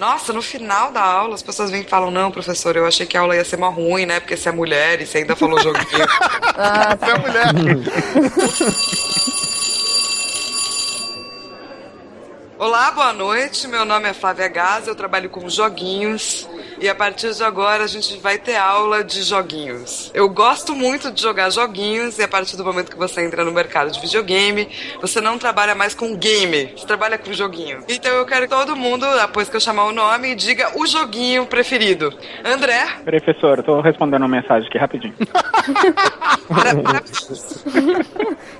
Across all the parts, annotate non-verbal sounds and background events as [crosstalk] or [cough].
Nossa, no final da aula as pessoas vêm e falam: Não, professor, eu achei que a aula ia ser mó ruim, né? Porque você é mulher e você ainda falou [laughs] joguinho. Ah, Você é mulher. [laughs] Olá, boa noite. Meu nome é Flávia Gás, eu trabalho com joguinhos e a partir de agora a gente vai ter aula de joguinhos. Eu gosto muito de jogar joguinhos e a partir do momento que você entra no mercado de videogame, você não trabalha mais com game, você trabalha com joguinho. Então eu quero que todo mundo, depois que eu chamar o nome, diga o joguinho preferido. André, Professor, eu tô respondendo uma mensagem aqui rapidinho. [laughs]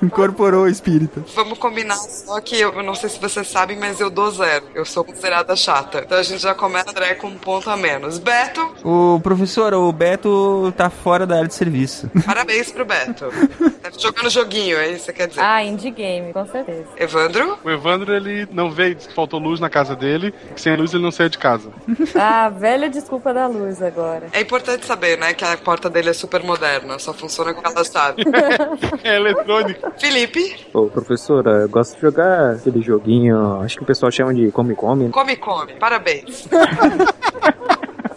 Incorporou o espírito. Vamos combinar só que eu não sei se vocês sabem, mas eu dou zero. Eu sou considerada chata. Então a gente já começa André com um ponto a menos. Beto, O professor, o Beto tá fora da área de serviço. [laughs] parabéns pro Beto. [laughs] Tá jogando joguinho, é isso que você quer dizer? ah, indie game, com certeza. Evandro, O Evandro, ele não veio, disse que faltou luz na casa dele, que sem luz ele não saía de casa. [laughs] Ah, velha desculpa da luz agora. é importante saber, né, que a porta dele é super moderna, só funciona com aquela chave. É eletrônico. Felipe, Ô, professora, eu gosto de jogar aquele joguinho, acho que o pessoal chama de Come Come. come, come. Parabéns.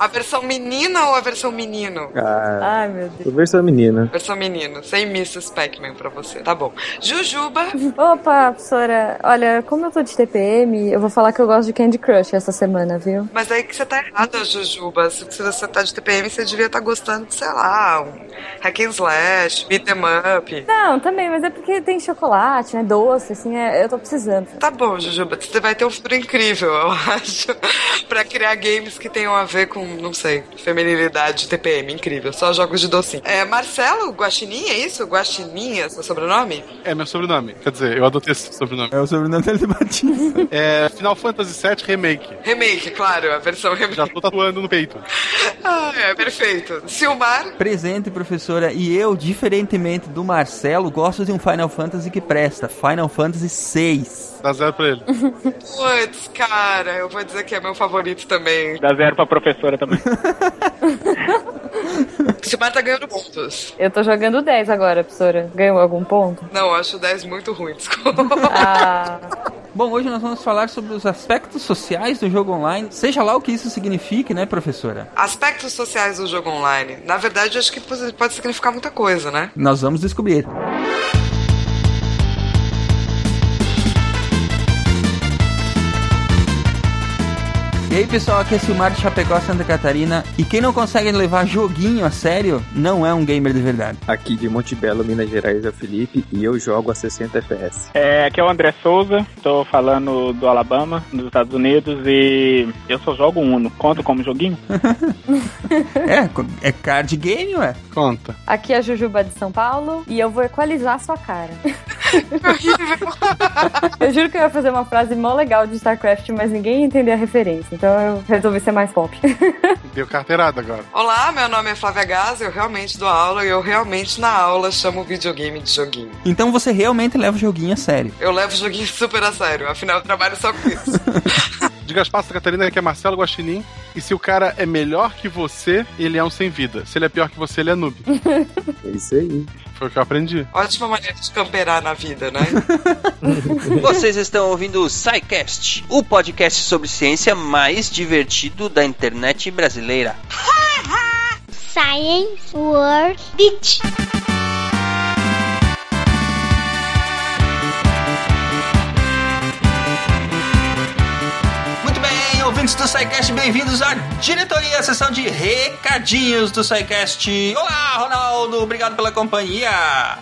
A versão menina ou a versão menino? Ah, Ai, meu Deus. versão menina. Versão menino, sem Mrs. Pac-Man pra você. Tá bom. Jujuba, Opa, professora, olha, como eu tô de TPM, eu vou falar que eu gosto de Candy Crush essa semana, viu? mas aí que você tá errada, Jujuba. Se você tá de TPM, você devia estar gostando de, sei lá, um hack and slash, beat 'em up. Não, também, mas é porque tem chocolate, né? Doce, assim, é- eu tô precisando. Tá bom, Jujuba, você vai ter um futuro incrível, eu [laughs] acho, pra criar games que tenham a ver com, não sei, feminilidade, TPM, incrível, só jogos de docinho. É, Marcelo Guaxinim, é isso? Guaxinim é seu sobrenome? É meu sobrenome. Quer dizer, eu adotei esse sobrenome. É o sobrenome dele de Batista. É Final Fantasy VII Remake. Remake, claro, a versão remake. Já tô tatuando no peito. [laughs] Ah, é, perfeito. Silmar, Presente, professora. E eu, diferentemente do Marcelo, gosto de um Final Fantasy que presta. Final Fantasy VI. Dá zero pra ele. [laughs] putz, cara, eu vou dizer que é meu favorito também. Dá zero pra professora também. [laughs] Silmar tá ganhando pontos. Eu tô jogando 10 agora, professora. Ganhou algum ponto? Não, eu acho 10 muito ruim, desculpa. Ah, [laughs] Bom, hoje nós vamos falar sobre os aspectos sociais do jogo online, seja lá o que isso signifique, né, professora? Aspectos sociais do jogo online. Na verdade, eu acho que pode pode significar muita coisa, né? Nós vamos descobrir. E aí pessoal, aqui é Silmar de Chapecó, Santa Catarina. E quem não consegue levar joguinho a sério, não é um gamer de verdade. Aqui de Monte Belo, Minas Gerais, é o Felipe e eu jogo a 60 FPS. É, aqui é o André Souza, tô falando do Alabama, nos Estados Unidos, e eu só jogo Uno. Conta como joguinho? [laughs] É, é card game, ué. Conta. aqui é a Jujuba de São Paulo e eu vou equalizar a sua cara. [laughs] eu juro que eu ia fazer uma frase mó legal de StarCraft, mas ninguém ia entender a referência. Então eu resolvi ser mais pop. [laughs] Deu carteirada agora. Olá, meu nome é Flávia Gás, eu realmente dou aula e eu realmente na aula chamo videogame de joguinho. Então você realmente leva o joguinho a sério. Eu levo o joguinho [laughs] super a sério, afinal eu trabalho só com isso. [laughs] De Gaspar Santa Catarina, que é Marcelo Guaxinim. E se o cara é melhor que você, ele é um sem vida. Se ele é pior que você, ele é noob. [laughs] É isso aí. Foi o que eu aprendi. Ótima maneira de camperar na vida, né? [laughs] Vocês estão ouvindo o SciCast, o podcast sobre ciência mais divertido da internet brasileira. Science World Beach. Ouvintes do SciCast, bem-vindos à diretoria, a sessão de recadinhos do SciCast. Olá, Ronaldo, obrigado pela companhia.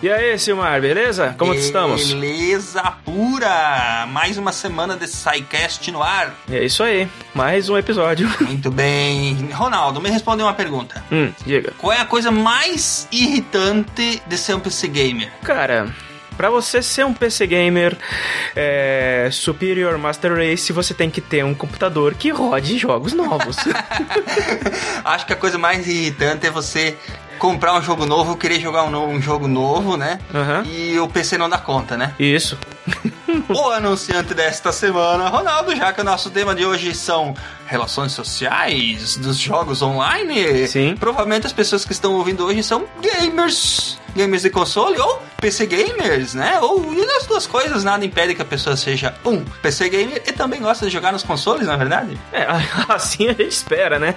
E aí, Silmar, beleza? Como que estamos? Beleza pura! Mais uma semana de SciCast no ar. É isso aí, mais um episódio. [laughs] Muito bem. Ronaldo, me responde uma pergunta. Hum, diga. Qual é a coisa mais irritante de ser um PC gamer? Cara, pra você ser um PC gamer é, Superior Master Race, você tem que ter um computador que rode jogos novos. [laughs] Acho que a coisa mais irritante é você comprar um jogo novo, querer jogar um, no- um jogo novo, né? Aham. E o PC não dá conta, né? Isso. [laughs] O anunciante desta semana, Ronaldo, já que o nosso tema de hoje são relações sociais dos jogos online. Sim. Provavelmente as pessoas que estão ouvindo hoje são gamers. Gamers de console ou PC gamers, né? Ou e as duas coisas, nada impede que a pessoa seja um PC gamer e também gosta de jogar nos consoles, na é verdade? É, [laughs] assim a gente espera, né?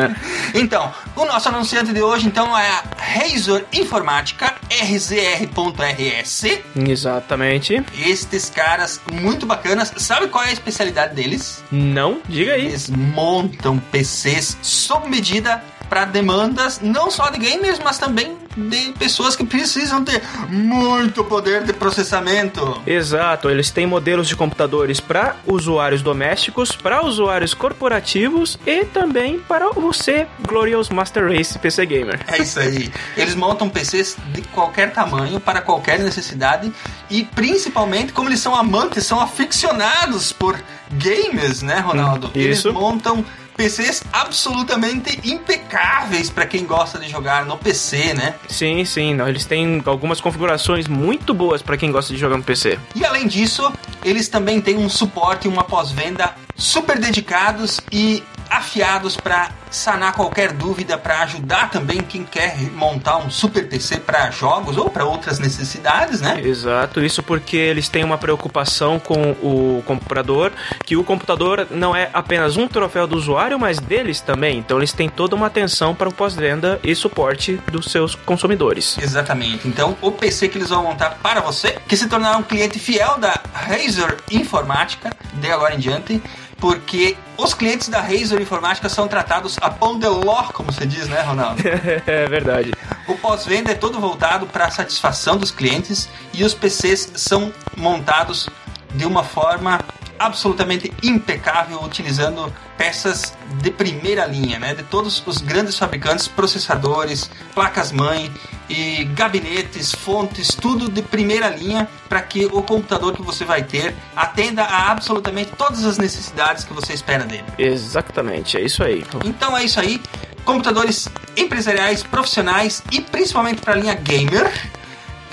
[laughs] então, o nosso anunciante de hoje então é a Razor Informática RZR.RS. Exatamente. Estes caras muito bacanas. Sabe qual é a especialidade deles? Não, diga aí. Eles montam PCs sob medida para demandas não só de gamers, mas também de pessoas que precisam ter muito poder de processamento. Exato, eles têm modelos de computadores para usuários domésticos, para usuários corporativos e também para você, Glorious Master Race PC Gamer. É isso aí. Eles montam PCs de qualquer tamanho para qualquer necessidade e principalmente como eles são amantes, são aficionados por games, né, Ronaldo? Hum, isso. Eles montam PCs absolutamente impecáveis para quem gosta de jogar no PC, né? Sim, sim, não, eles têm algumas configurações muito boas para quem gosta de jogar no PC. E além disso, eles também têm um suporte e uma pós-venda super dedicados e afiados para sanar qualquer dúvida, para ajudar também quem quer montar um super PC para jogos ou para outras necessidades, né? Exato, isso porque eles têm uma preocupação com o computador, que o computador não é apenas um troféu do usuário, mas deles também. Então eles têm toda uma atenção para o pós-venda e suporte dos seus consumidores. Exatamente. Então o PC que eles vão montar para você, que se tornará um cliente fiel da Razer Informática, de agora em diante, porque os clientes da Razer Informática são tratados a pão de ló, como você diz, né, Ronaldo? [laughs] é verdade. O pós-venda é todo voltado para a satisfação dos clientes e os PCs são montados de uma forma absolutamente impecável, utilizando peças de primeira linha, né? De todos os grandes fabricantes, processadores, placas-mãe e gabinetes, fontes, tudo de primeira linha para que o computador que você vai ter atenda a absolutamente todas as necessidades que você espera dele. Exatamente, é isso aí. Então é isso aí. Computadores empresariais, profissionais e principalmente para a linha gamer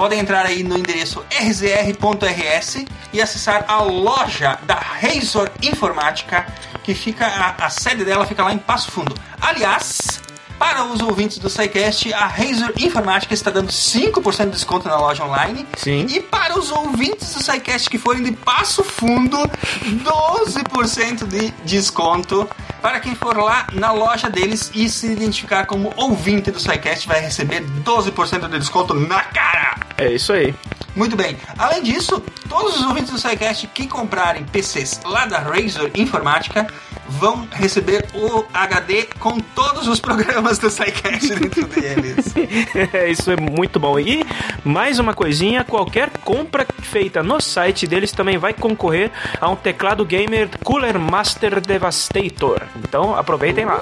podem entrar aí no endereço rzr.rs e acessar a loja da Razor Informática, que fica a, a sede dela fica lá em Passo Fundo. Aliás, para os ouvintes do SciCast, a Razor Informática está dando 5% de desconto na loja online. Sim. E para os ouvintes do SciCast que forem de Passo Fundo, 12% de desconto. Para quem for lá na loja deles e se identificar como ouvinte do SciCast, vai receber 12% de desconto na cara. É isso aí. Muito bem. Além disso, todos os ouvintes do SciCast que comprarem PCs lá da Razor Informática vão receber o HD com todos os programas do SciCast dentro deles. [laughs] Isso é muito bom. E mais uma coisinha, qualquer compra feita no site deles também vai concorrer a um teclado gamer Cooler Master Devastator. Então aproveitem lá.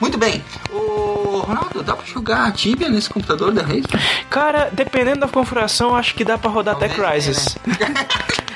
Muito bem. O Ronaldo, dá pra jogar Tibia nesse computador da Razer? Cara, dependendo da configuração, acho que dá pra rodar até Talvez, Crysis. É [laughs]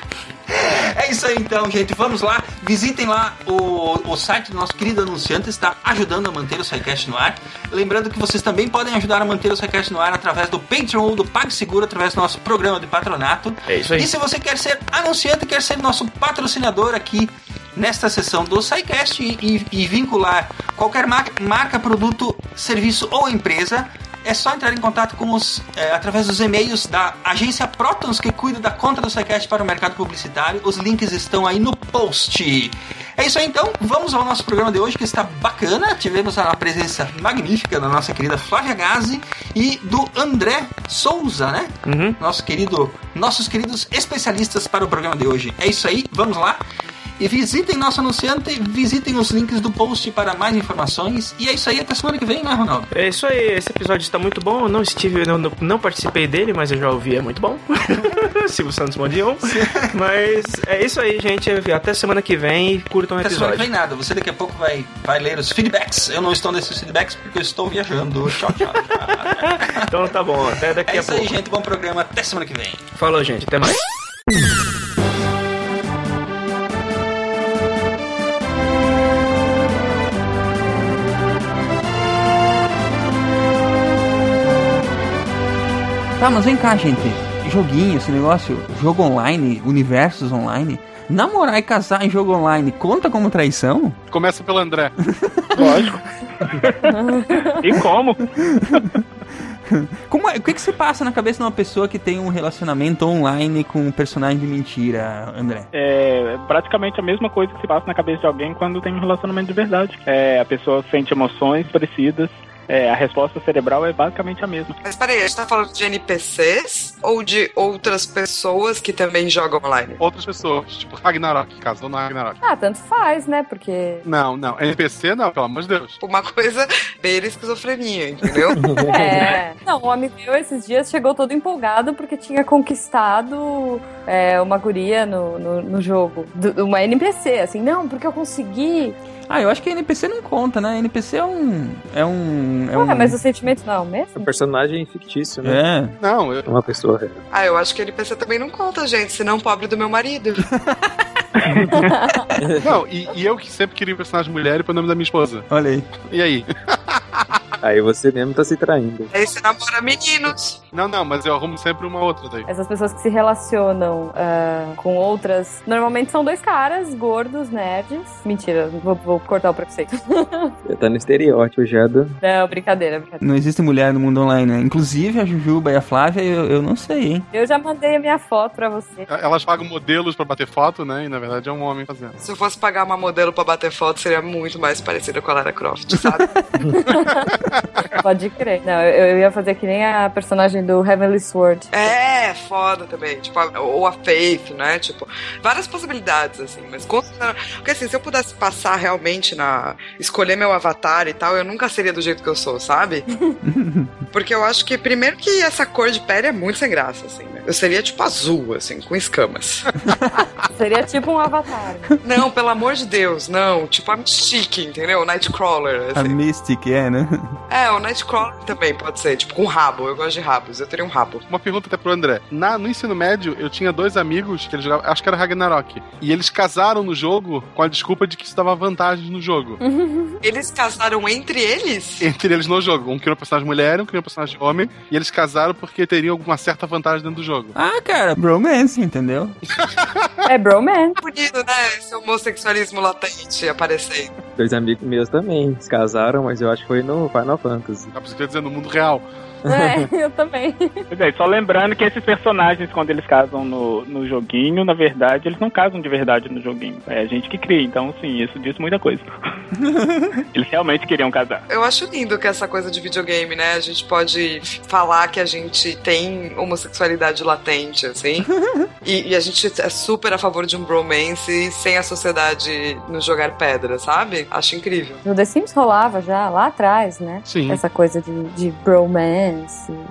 isso aí então, gente. Vamos lá. Visitem lá o, o site do nosso querido anunciante. Está ajudando a manter o SciCast no ar. Lembrando que vocês também podem ajudar a manter o SciCast no ar através do Patreon ou do PagSeguro, através do nosso programa de patronato. É isso aí. E se você quer ser anunciante, quer ser nosso patrocinador aqui nesta sessão do SciCast e, e- e vincular qualquer marca, marca, produto, serviço ou empresa, é só entrar em contato com os é, através dos e-mails da agência Protons que cuida da conta do SciCast para o mercado publicitário. Os links estão aí no post. É isso aí então, vamos ao nosso programa de hoje que está bacana. Tivemos a presença magnífica da nossa querida Flávia Gazi e do André Souza, né? Uhum. Nosso querido, nossos queridos especialistas para o programa de hoje. É isso aí, vamos lá. E visitem nosso anunciante, visitem os links do post para mais informações. E é isso aí, até semana que vem, né, Ronaldo? É isso aí, esse episódio está muito bom. Eu não estive, não, não- participei dele, mas eu já ouvi, é muito bom. [laughs] Silvio Santos Mondion. [laughs] Mas é isso aí, gente. Até semana que vem curtam o Até semana que episódio. vem nada. Você daqui a pouco vai, vai ler os feedbacks. Eu não estou nesses feedbacks porque eu estou viajando. Tchau, tchau. tchau. [laughs] Então tá bom, até daqui é a isso aí, pouco. gente. Bom programa. Até semana que vem. Falou, gente. Até mais. Tá, mas vem cá, gente. Joguinho, esse negócio, jogo online, universos online. Namorar e casar em jogo online conta como traição? Começa pelo André. [laughs] Lógico. e como? Como é- o que, que se passa na cabeça de uma pessoa que tem um relacionamento online com um personagem de mentira, André? É praticamente a mesma coisa que se passa na cabeça de alguém quando tem um relacionamento de verdade. É, a pessoa sente emoções parecidas. É, a resposta cerebral é basicamente a mesma. Mas peraí, a gente tá falando de NPCs ou de outras pessoas que também jogam online? Outras pessoas, tipo Ragnarok, casou no Ragnarok. Ah, tanto faz, né? Porque. Não, não. NPC não, pelo amor de Deus. Uma coisa beira esquizofrenia, entendeu? [laughs] É. Não, um amigo meu esses dias chegou todo empolgado porque tinha conquistado é, uma guria no, no, no jogo. Do- Uma NPC, assim, não, porque eu consegui. Ah, eu acho que NPC não conta, né? NPC é um. É um. É Ué, um... mas o sentimento não é o É um mesmo? personagem fictício, né? É. Não, eu, É uma pessoa real. Ah, eu acho que NPC também não conta, gente, senão pobre do meu marido. [laughs] [laughs] [laughs] não e, e eu que sempre queria um personagem mulher e pro nome da minha esposa. Olha aí. E aí? Aí você mesmo tá se traindo. Aí você namora meninos. Não, não, mas eu arrumo sempre uma outra daí. Essas pessoas que se relacionam ah, com outras. Normalmente são dois caras gordos, nerds. Mentira, vou, vou cortar o preconceito. [laughs] Já tá no estereótipo já do. Não, brincadeira, brincadeira. Não existe mulher no mundo online, né? Inclusive a Jujuba e a Flávia, eu, eu não sei, hein? Eu já mandei a minha foto pra você. Elas pagam modelos pra bater foto, né? E na verdade é um homem fazendo. Se eu fosse pagar uma modelo pra bater foto, seria muito mais parecida com a Lara Croft, sabe? [laughs] [laughs] Pode crer. Não, eu, eu ia fazer que nem a personagem do Heavenly Sword. É, foda também. Tipo, a- ou a Faith, né? Tipo, várias possibilidades, assim. Mas. Porque assim, se eu pudesse passar realmente na. escolher meu avatar e tal, eu nunca seria do jeito que eu sou, sabe? [laughs] Porque eu acho que, primeiro, que essa cor de pele é muito sem graça, assim, né? Eu seria tipo azul, assim, com escamas. [laughs] Seria tipo um avatar. não, pelo amor de Deus, não. Tipo a Mystique, entendeu? Nightcrawler. A Assim. Mystic, é, né? É, o Nightcrawler também pode ser, tipo, com rabo. Eu gosto de rabos, eu teria um rabo. Uma pergunta até pro André. Na, no ensino médio, eu tinha dois amigos que eles jogavam, acho que era Ragnarok. E eles casaram no jogo com a desculpa de que isso dava vantagens no jogo. [laughs] Eles casaram entre eles? Entre eles no jogo. Um criou um personagem mulher, um criou um personagem homem. E eles casaram porque teriam alguma certa vantagem dentro do jogo. Ah, cara, bromance, entendeu? [laughs] É bromance. Bonito, né? Esse homossexualismo latente aparecendo. Dois amigos meus também se casaram, mas eu acho que foi no Final Fantasy. Dá pra você dizer no mundo real. É, [laughs] eu também. Pois é, só lembrando que esses personagens, quando eles casam no, no joguinho, na verdade, eles não casam de verdade no joguinho. É a gente que cria, então sim, isso diz muita coisa. [laughs] eles realmente queriam casar. Eu acho lindo que essa coisa de videogame, né? A gente pode falar que a gente tem homossexualidade latente, assim. [laughs] e, e a gente é super a favor de um bromance sem a sociedade nos jogar pedra, sabe? Acho incrível. No The Sims rolava já, lá atrás, né? Sim. Essa coisa de, de bromance.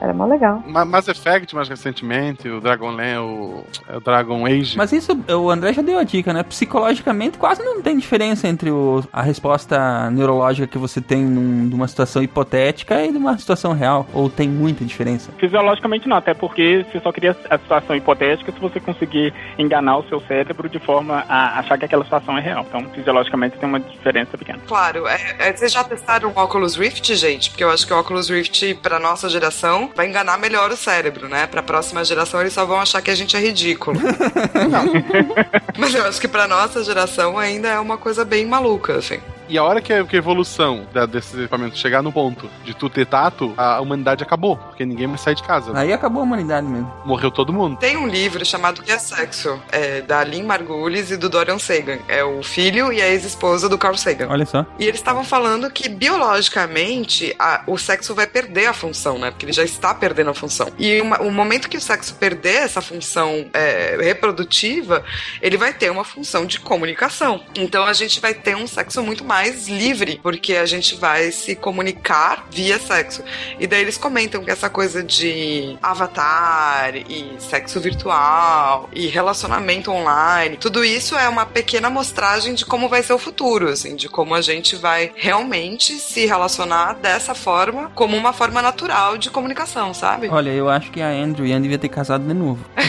Era mó legal. Ma- Mass Effect, mais recentemente, o Dragonlance, o, é o Dragon Age. Mas isso, o André já deu a dica, né? Psicologicamente, quase não tem diferença entre o- a resposta neurológica que você tem num- numa situação hipotética e de uma situação real. Ou tem muita diferença? Fisiologicamente não, até porque você só cria a situação hipotética se você conseguir enganar o seu cérebro de forma a achar que aquela situação é real. Então, fisiologicamente tem uma diferença pequena. Claro, é, é, vocês já testaram o Oculus Rift, gente? Porque eu acho que o Oculus Rift, pra nossa geração, vai enganar melhor o cérebro, né? Pra próxima geração, eles só vão achar que a gente é ridículo. [laughs] [laughs] Mas eu acho que pra nossa geração ainda é uma coisa bem maluca, assim. E a hora que a, que a evolução da, desses equipamentos chegar no ponto de tu ter tato, a humanidade acabou, porque ninguém mais sai de casa. Aí acabou a humanidade mesmo. Morreu todo mundo. Tem um livro chamado Que é Sexo, é, da Lynn Margulis e do Dorian Sagan. É o filho e a ex-esposa do Carl Sagan. Olha só. E eles estavam falando que biologicamente a- o sexo vai perder a função, né? Porque ele já está perdendo a função. E uma- o momento que o sexo perder essa função é, reprodutiva, ele vai ter uma função de comunicação. Então a gente vai ter um sexo muito mais livre, porque a gente vai se comunicar via sexo. E daí eles comentam que essa coisa de avatar e sexo virtual e relacionamento online, tudo isso é uma pequena amostragem de como vai ser o futuro, assim, de como a gente vai realmente se relacionar dessa forma, como uma forma natural de comunicação, sabe? Olha, eu acho que a Andrew Ian devia ter casado de novo. [laughs]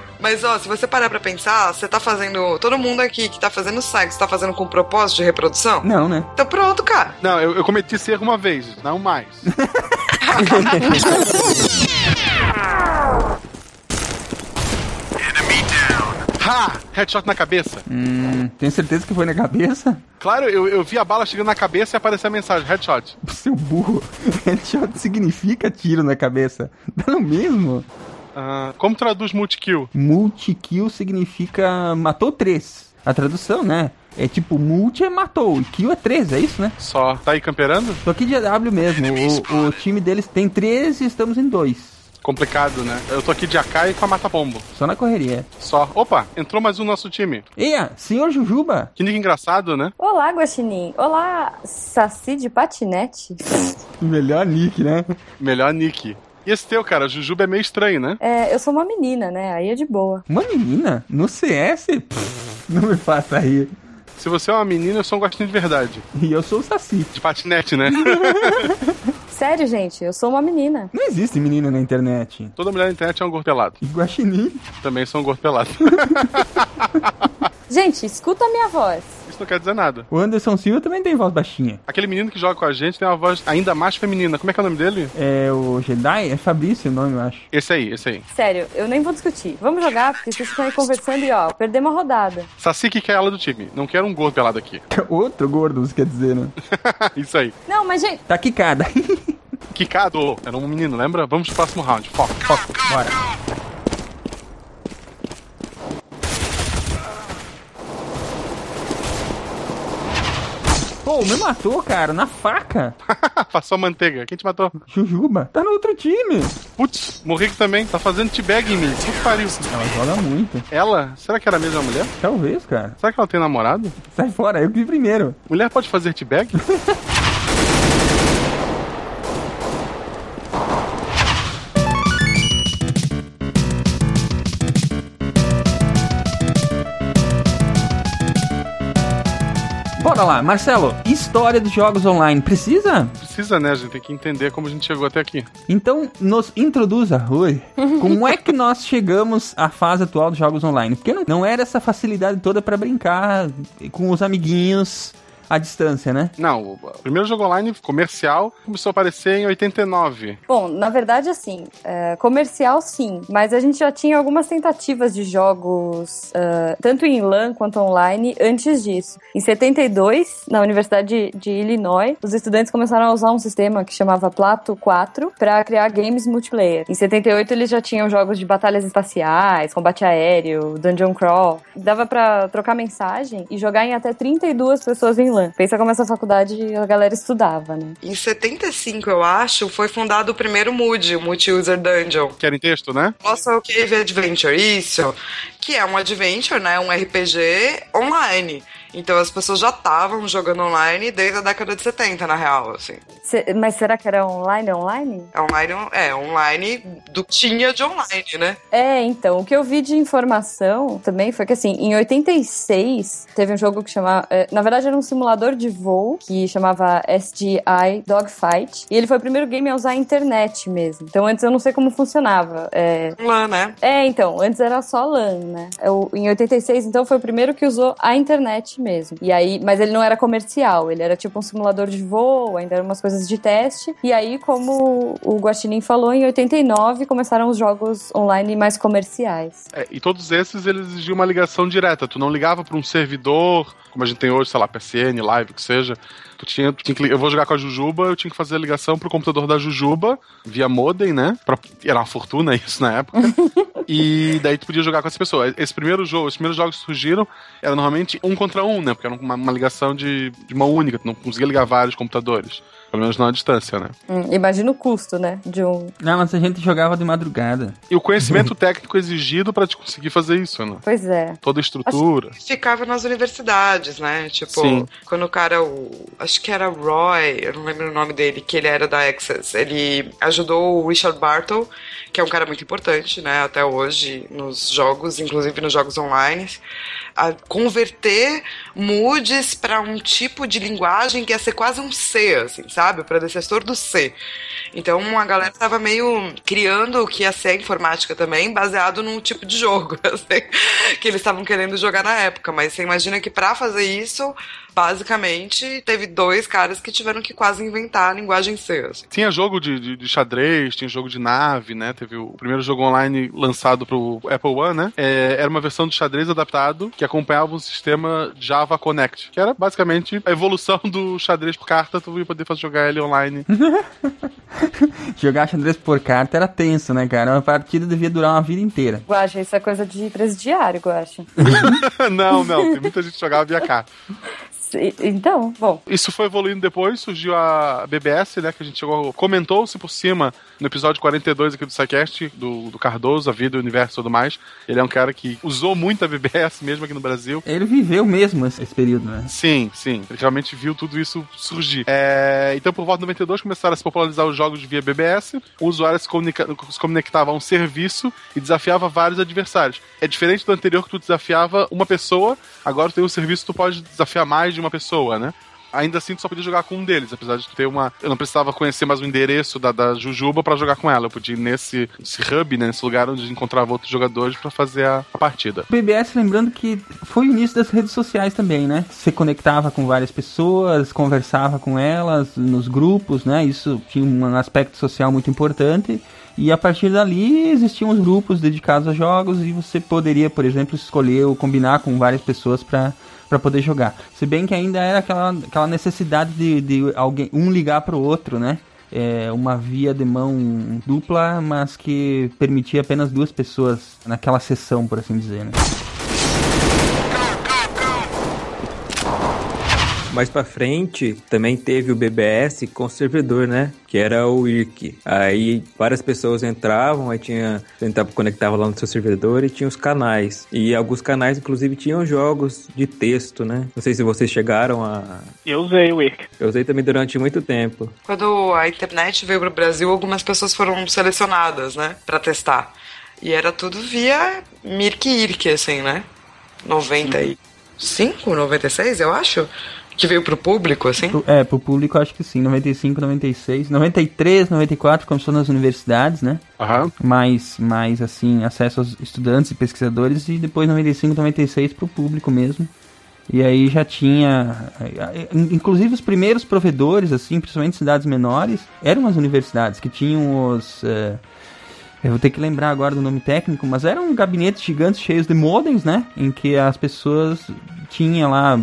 [laughs] [laughs] Mas ó, se você parar pra pensar, você tá fazendo. Todo mundo aqui que tá fazendo sexo tá fazendo com propósito de reprodução? Não, né? Então pronto, cara. Não, eu, eu cometi esse erro uma vez, não mais. [laughs] Ha! Headshot na cabeça. Hum, tem certeza que foi na cabeça? Claro, eu, eu vi a bala chegando na cabeça e apareceu a mensagem, headshot. Seu burro. [laughs] Headshot significa tiro na cabeça. Dá no mesmo. Ah, como traduz multi-kill? Multi-kill significa matou três. A tradução, né? É tipo, multi é matou, e kill é três, é isso, né? Só. Tá aí camperando? Tô aqui de AW mesmo. O, o time deles tem três e estamos em dois. Complicado, né? Eu tô aqui de AK e com a mata-pombo. Só na correria. Só. Opa, entrou mais um no nosso time. Eia, senhor Jujuba. Que nick engraçado, né? Olá, Guaxinim. Olá, Saci de patinete. Melhor nick, né? Melhor nick. E esse teu, cara, Jujuba é meio estranho, né? É, eu sou uma menina, né? Aí é de boa. Uma menina? No CS? Pff, não me faça rir. Se você é uma menina, eu sou um gostinho de verdade. E eu sou o Saci. De patinete, né? [laughs] Sério, gente, eu sou uma menina. Não existe menina na internet. Toda mulher na internet é um gordo pelado. E Guaxinim? Também sou um gordo pelado. [laughs] Gente, escuta a minha voz. Não quer dizer nada. O Anderson Silva também tem voz baixinha. Aquele menino que joga com a gente tem uma voz ainda mais feminina. Como é que é o nome dele? É o Jedi? É Fabrício o nome, eu acho. Esse aí, esse aí. Sério, eu nem vou discutir. Vamos jogar, porque vocês ficam aí conversando e ó, perdemos uma rodada. Saci que quer ela do time. Não quero um gordo pelado aqui. [laughs] Outro gordo, você quer dizer, né? [laughs] Isso aí. Não, mas gente. Tá quicada. [laughs] Kikado. Era um menino, lembra? Vamos pro próximo round. Foco, foco. Bora. Pô, me matou, cara, na faca. [laughs] Passou a manteiga. Quem te matou? Jujuba. Tá no outro time. Putz, morri também. Tá fazendo teabag em mim. Que pariu. Ela joga muito. Ela? Será que era a mesma mulher? Talvez, cara. Será que ela tem namorado? Sai fora, eu que vi primeiro. Mulher pode fazer teabag? [laughs] Bora lá, Marcelo, história dos jogos online, precisa? Precisa, né? A gente tem que entender como a gente chegou até aqui. Então, nos introduza, Rui, como é que nós chegamos à fase atual dos jogos online? Porque não, não era essa facilidade toda pra brincar com os amiguinhos à distância, né? Não, o primeiro jogo online comercial começou a aparecer em 89. Bom, na verdade, assim, é, comercial sim, mas a gente já tinha algumas tentativas de jogos, é, tanto em LAN quanto online, antes disso. Em 72, na Universidade de Illinois, os estudantes começaram a usar um sistema que chamava Plato 4 para criar games multiplayer. Em 78, eles já tinham jogos de batalhas espaciais, combate aéreo, dungeon crawl. Dava para trocar mensagem e jogar em até 32 pessoas em LAN. Pensa como essa faculdade a galera estudava, né? Em 75, eu acho, foi fundado o primeiro MUD, o Multi-User Dungeon. Que era em texto, né? Nossa, o Cave Adventure, isso. Que é um adventure, né? Um RPG online. Então as pessoas já estavam jogando online desde a década de 70, na real, assim. Mas será que era online, online? É online, é, online do que tinha de online, né? É, então, o que eu vi de informação também foi que, assim, em 86, teve um jogo que chamava. eh, na verdade, era um simulador de voo que chamava SGI Dogfight. E ele foi o primeiro game a usar a internet mesmo. Então, antes eu não sei como funcionava. É, LAN, né? é então, antes era só LAN, né? Eu, em 86, então, foi o primeiro que usou a internet mesmo. E aí, mas ele não era comercial, ele era tipo um simulador de voo, ainda eram umas coisas de teste. E aí, como o Guaxinim falou, em 89 começaram os jogos online mais comerciais. É, e todos esses eles exigiam uma ligação direta. Tu não ligava para um servidor, como a gente tem hoje, sei lá, PSN, Live, o que seja. Tu tinha, tu tinha que, eu vou jogar com a Jujuba, eu tinha que fazer a ligação pro computador da Jujuba, via modem, né? Pra- era uma fortuna isso na época. [laughs] e daí tu podia jogar com essa pessoa. Esse primeiro jogo, os primeiros jogos que surgiram, era normalmente um contra um, né? Porque era uma, uma ligação de, de uma única, tu não conseguia ligar vários computadores. Pelo menos não à distância, né? Hum, imagina o custo, né? De um. Não, mas a gente jogava de madrugada. E o conhecimento [laughs] técnico exigido pra te conseguir fazer isso, né? Pois é. Toda a estrutura. Ficava nas universidades, né? Tipo, Sim. quando o cara, o, acho que era Roy, eu não lembro o nome dele, que ele era da Access, ele ajudou o Richard Bartle, que é um cara muito importante, né, até hoje nos jogos, inclusive nos jogos online, a converter moods para um tipo de linguagem que ia ser quase um C, assim, sabe? O predecessor do C. Então a galera tava meio criando o que ia ser a informática também, baseado num tipo de jogo, [laughs] assim, que eles estavam querendo jogar na época. Mas você imagina que para fazer isso basicamente teve dois caras que tiveram que quase inventar a linguagem C. Assim. Tinha jogo de, de, de xadrez, tinha jogo de nave, né? Teve o primeiro jogo online lançado pro Apple One, né? É, era uma versão de xadrez adaptado que acompanhava um sistema Java Connect, que era basicamente a evolução do xadrez por carta, tu ia poder fazer jogar ele online. [laughs] Jogar xadrez por carta era tenso, né, cara? Uma partida devia durar uma vida inteira. Guaxa, isso é coisa de presidiário, Guaxa. [laughs] não, não, tem muita gente que jogava via carta. Então, bom. Isso foi evoluindo depois, surgiu a BBS, né, que a gente chegou, comentou-se por cima no episódio 42 aqui do SciCast, do, do Cardoso, a vida, o universo e tudo mais. Ele é um cara que usou muito a BBS mesmo aqui no Brasil. Ele viveu mesmo esse, esse período, né? Sim, sim. Ele realmente viu tudo isso surgir. É, então, por volta de 92, começaram a se popularizar os jogos via BBS. O usuário se, comunica- se conectava a um serviço e desafiava vários adversários. É diferente do anterior que tu desafiava uma pessoa, agora tem um serviço que tu pode desafiar mais de uma pessoa, né? Ainda assim, tu só podia jogar com um deles, apesar de ter uma. Eu não precisava conhecer mais o endereço da, da Jujuba pra jogar com ela. Eu podia ir nesse, nesse hub, né, nesse lugar onde encontrava outros jogadores pra fazer a, a partida. O BBS, lembrando que foi o início das redes sociais também, né? Você conectava com várias pessoas, conversava com elas nos grupos, né? Isso tinha um aspecto social muito importante. E a partir dali existiam os grupos dedicados a jogos e você poderia, por exemplo, escolher ou combinar com várias pessoas para para poder jogar. Se bem que ainda era aquela, aquela necessidade de, de alguém um ligar para o outro, né? É, uma via de mão dupla, mas que permitia apenas duas pessoas naquela sessão, por assim dizer, né? Mais pra frente, também teve o BBS com servidor, né? Que era o IRC. Aí várias pessoas entravam, aí tinha. Tentava conectava lá no seu servidor e tinha os canais. E alguns canais, inclusive, tinham jogos de texto, né? Não sei se vocês chegaram a. Eu usei o IRC. Eu usei também durante muito tempo. Quando a internet veio pro Brasil, algumas pessoas foram selecionadas, né, Pra testar. E era tudo via Mirk Irk, assim, né? 95, 96, eu acho, que veio pro público, assim. É, pro público acho que sim, 95, 96, 93, 94 começou nas universidades, né? Aham. Mais, mais assim, acesso aos estudantes e pesquisadores e depois 95, 96 pro público mesmo. E aí já tinha, eh, in- inclusive os primeiros provedores, assim, principalmente cidades menores, eram as universidades que tinham os, eh, eu vou ter que lembrar agora do nome técnico, mas eram gabinetes gigantes cheios de modems, né? Em que as pessoas tinham lá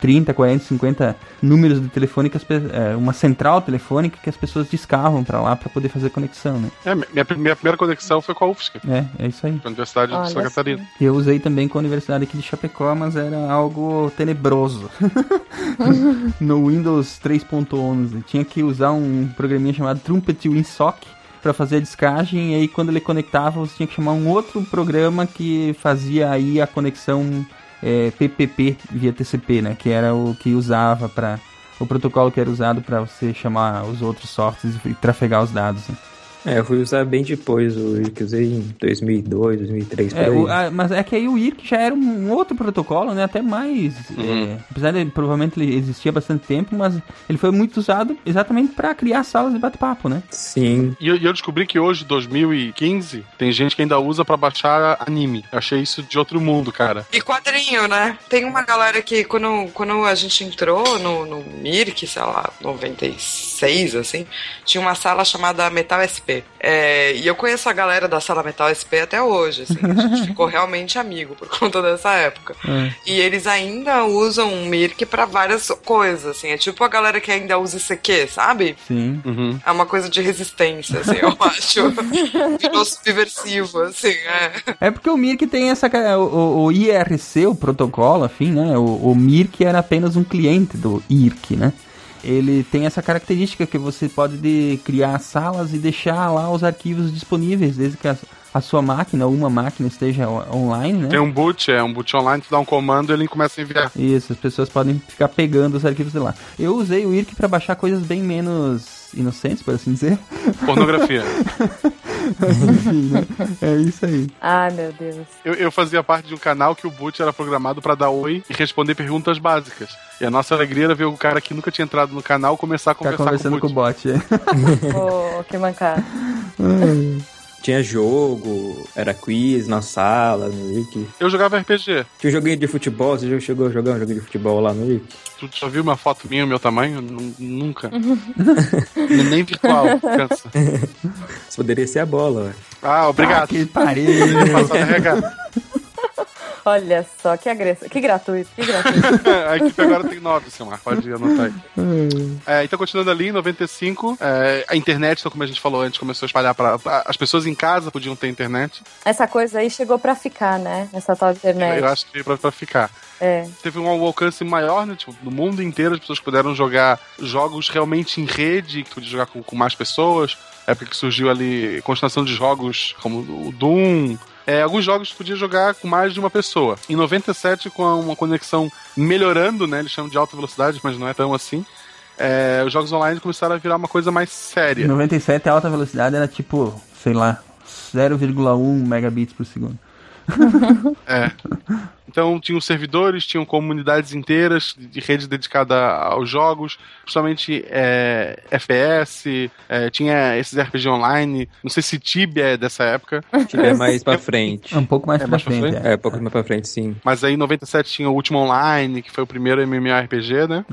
30, 40, 50 números de telefone, que as é, uma central telefônica que as pessoas discavam pra lá pra poder fazer conexão, né? É, minha, minha primeira conexão foi com a UFSC, É, é isso aí. com a Universidade Olha de Santa Catarina. Eu usei também com a Universidade aqui de Chapecó, mas era algo tenebroso. [laughs] no Windows 3.11. Tinha que usar um programinha chamado Trumpet WinSock para fazer a descagem, e aí quando ele conectava, você tinha que chamar um outro programa que fazia aí a conexão é, PPP via TCP, né? Que era o que usava para o protocolo que era usado para você chamar os outros softwares e trafegar os dados. né? É, eu fui usar bem depois o IRC. Usei em 2002, 2003, por É, aí. o- a- mas é que aí o IRC já era um outro protocolo, né? Até mais. é, apesar de provavelmente ele existia há bastante tempo, mas ele foi muito usado exatamente para criar salas de bate-papo, né? Sim. E eu, eu descobri que hoje, 2015, tem gente que ainda usa pra baixar anime. Eu achei isso de outro mundo, cara. E quadrinho, né? Tem uma galera que, quando, quando a gente entrou no, no Mirk, sei lá, 96, assim, tinha uma sala chamada Metal SP. É, e eu conheço a galera da sala Metal SP até hoje, assim. A gente [laughs] ficou realmente amigo por conta dessa época. É. E eles ainda usam o Mirk pra várias coisas, assim. É tipo a galera que ainda usa ICQ, sabe? Sim. Uhum. É uma coisa de resistência, assim, eu [laughs] acho. Virou subversivo, assim, é. É porque o Mirk tem essa. o- o IRC, o protocolo, enfim, né? O, o Mirk era apenas um cliente do IRC, né? Ele tem essa característica que você pode de- criar salas e deixar lá os arquivos disponíveis, desde que a, a sua máquina ou uma máquina esteja online, né? Tem um boot, é um boot online, tu dá um comando e ele começa a enviar. Isso, as pessoas podem ficar pegando os arquivos de lá. Eu usei o IRC para baixar coisas bem menos inocentes, por assim dizer. Pornografia. [laughs] Enfim, né? É isso aí. Ai, meu Deus. Eu, eu fazia parte de um canal que o boot era programado pra dar oi e responder perguntas básicas. E a nossa alegria era ver o cara que nunca tinha entrado no canal começar a Ficar conversar com conversando o com o bot. é. [laughs] Oh, que mancada. Tinha jogo, era quiz na sala, no Wiki. Eu jogava RPG. Tinha um joguinho de futebol, você já chegou a jogar um joguinho de futebol lá no Wiki? Tu já viu uma foto minha, meu tamanho? Nun- Nunca. [laughs] Nem virtual, cansa. Isso [laughs] poderia ser a bola, ué. Ah, obrigado. Ah, que pariu. A. Olha só, que agressão. Que gratuito, que gratuito. [laughs] a equipe agora tem nove, Silmar. Pode anotar aí. É, então, continuando ali, em 95, é, a internet, então, como a gente falou antes, começou a espalhar para As pessoas em casa podiam ter internet. Essa coisa aí chegou pra ficar, né? Essa tal internet. Eu acho que pra, pra ficar. É. Teve um alcance maior, né? Tipo, no mundo inteiro, as pessoas puderam jogar jogos realmente em rede, que podia jogar com, com mais pessoas. Época que surgiu ali continuação de jogos como o Doom. É, alguns jogos podia jogar com mais de uma pessoa. Em 97, com uma conexão melhorando, né? Eles chamam de alta velocidade, mas não é tão assim. é, os jogos online começaram a virar uma coisa mais Em séria. 97 a alta velocidade era tipo, sei lá, 0,1 megabits por segundo. É. [laughs] Então tinham servidores, tinham comunidades inteiras de rede dedicada aos jogos, principalmente é, FPS, é, tinha esses RPG online. Não sei se Tibia é dessa época. Tibia é mais pra frente. É um pouco mais É pra mais pra frente. frente? é. É, um pouco mais pra frente, sim. Mas aí em 97 tinha o Último Online, que foi o primeiro MMORPG, né?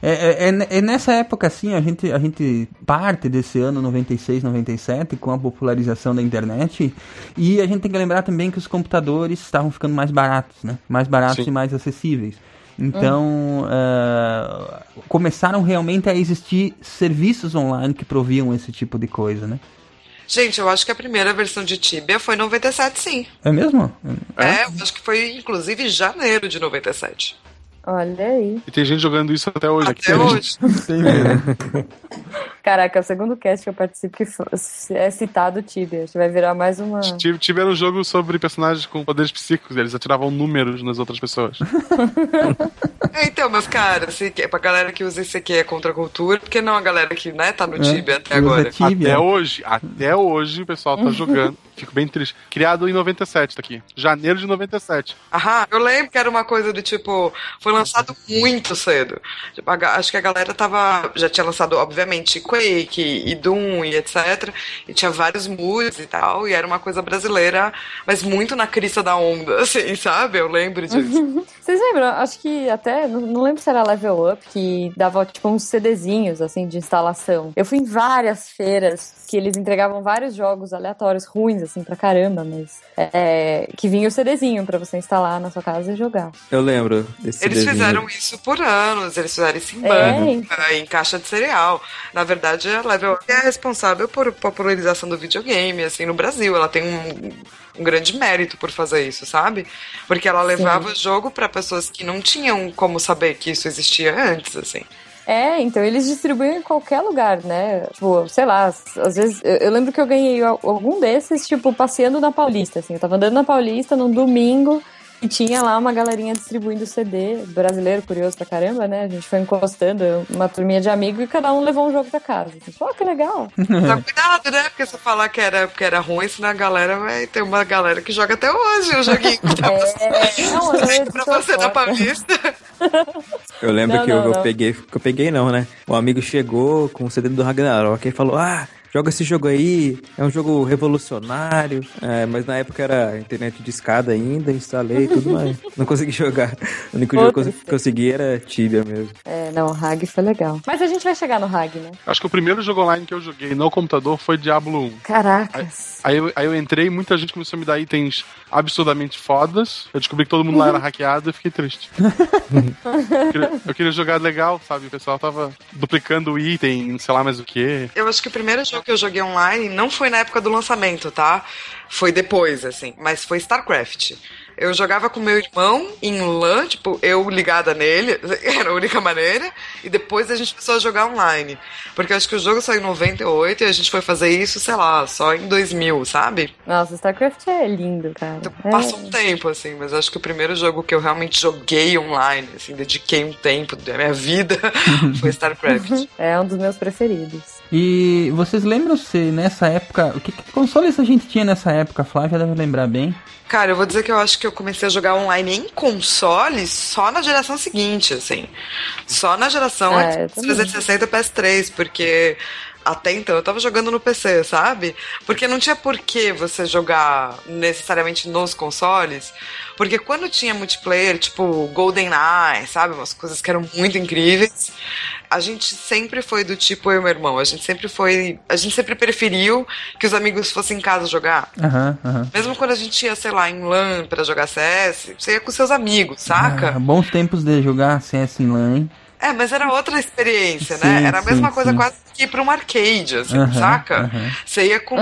É, é, é- é nessa época, assim, a gente, a gente parte desse ano 96, 97, com a popularização da internet, e a gente tem que lembrar também que os computadores estavam ficando mais baratos, né? Mais baratos Sim. e mais acessíveis. Então, ah, começaram realmente a existir serviços online que proviam esse tipo de coisa, né? Gente, eu acho que a primeira versão de Tibia foi em 97, sim. É mesmo? É, eu acho que foi inclusive em janeiro de 97. Olha aí. E tem gente jogando isso até hoje. Até hoje. [laughs] Tem mesmo. [laughs] Caraca, é o segundo cast que eu participo que é citado o Tibia. Acho que vai virar mais uma. Tive- Tiveram um jogo sobre personagens com poderes psíquicos, eles atiravam números nas outras pessoas. [laughs] É, então, meus caras, se que- pra galera que usa isso aqui é contra a cultura, porque não a galera que, né, tá no É, Tibia até agora. Tibia. Até hoje, até hoje o pessoal tá jogando. [laughs] Fico bem triste. Criado em 97, tá aqui. Janeiro de 97. Aham, eu lembro que era uma coisa do tipo, foi lançado muito cedo. Tipo, a acho que a galera tava, já tinha lançado, obviamente, Quake e Doom e etc. E tinha vários moods e tal, e era uma coisa brasileira, mas muito na crista da onda, [laughs] assim, sabe? Eu lembro disso. [laughs] Vocês lembram? Acho que até, não lembro se era Level Up, que dava tipo uns CDzinhos, assim, de instalação. Eu fui em várias feiras que eles entregavam vários jogos aleatórios, ruins, assim, pra caramba, mas é, que vinha o CDzinho pra você instalar na sua casa e jogar. Eu lembro desse Eles desenho. fizeram isso por anos, eles fizeram isso em É, banca, em caixa de cereal. Na verdade, a Level Up é responsável por popularização do videogame, assim, no Brasil. Ela tem um, um grande mérito por fazer isso, sabe? Porque ela levava o jogo pra pessoas que não tinham como saber que isso existia antes, assim. É, então eles distribuíam em qualquer lugar, né? Tipo, sei lá, às vezes. Eu, eu lembro que eu ganhei al- algum desses, tipo, passeando na Paulista, assim. Eu tava andando na Paulista num domingo e tinha lá uma galerinha distribuindo CD, brasileiro, curioso pra caramba, né? A gente foi encostando, uma turminha de amigos, e cada um levou um jogo pra casa. Assim, Pô, que legal. Só cuidado, né? Porque se eu falar que era, que era ruim, senão a galera vai ter uma galera que joga até hoje o joguinho que tá É, não, eu não pra você na Paulista. [laughs] Eu lembro Não, que não, eu, eu não. peguei, que eu peguei não, né? Um amigo chegou com o CD do Ragnarok e falou: Ah, joga esse jogo aí, é um jogo revolucionário. É, mas na época era internet de escada ainda, instalei e tudo [laughs] mais. Não consegui jogar. O único jogo que eu consegui era Tibia mesmo. É, não, o Hag foi legal. Mas a gente vai chegar no Hag, né? Acho que o primeiro jogo online que eu joguei no computador foi Diablo 1. Caracas. Aí eu, aí eu entrei e muita gente começou a me dar itens absurdamente fodas. Eu descobri que todo mundo lá era hackeado e fiquei triste. [laughs] eu, queria, eu queria jogar legal, sabe? O pessoal tava duplicando o item, sei lá mais o que. Eu acho que o primeiro jogo que eu joguei online não foi na época do lançamento, tá? Foi depois, assim. Mas foi StarCraft. Eu jogava com meu irmão em LAN, tipo, eu ligada nele, [laughs] era a única maneira, e depois a gente começou a jogar online. Porque eu acho que o jogo saiu em 98 e a gente foi fazer isso, sei lá, só em 2000, sabe? Nossa, StarCraft é lindo, cara. É. Passou um tempo, assim, mas acho que o primeiro jogo que eu realmente joguei online, assim, dediquei um tempo da minha vida, [laughs] foi [laughs] StarCraft. É um dos meus preferidos. E vocês lembram se nessa época. O que, que consoles a gente tinha nessa época? A Flávia deve lembrar bem. Cara, eu vou dizer que eu acho que eu comecei a jogar online em console só na geração seguinte, assim. Só na geração É, eu também. 360 PS3, porque até então eu tava jogando no PC, sabe? Porque não tinha por que você jogar necessariamente nos consoles. Porque quando tinha multiplayer, tipo GoldenEye, sabe? Umas coisas que eram muito incríveis. A gente sempre foi do tipo eu e meu irmão. A gente sempre foi. A gente sempre preferiu que os amigos fossem em casa jogar. Aham, aham. Mesmo quando a gente ia, sei lá, em LAN pra jogar CS, você ia com seus amigos, saca? Ah, bons tempos de jogar CS em LAN, hein? É, mas era outra experiência, Sim, né? Era a mesma sim, coisa sim. quase que ir pra um arcade, assim, saca? Você ia com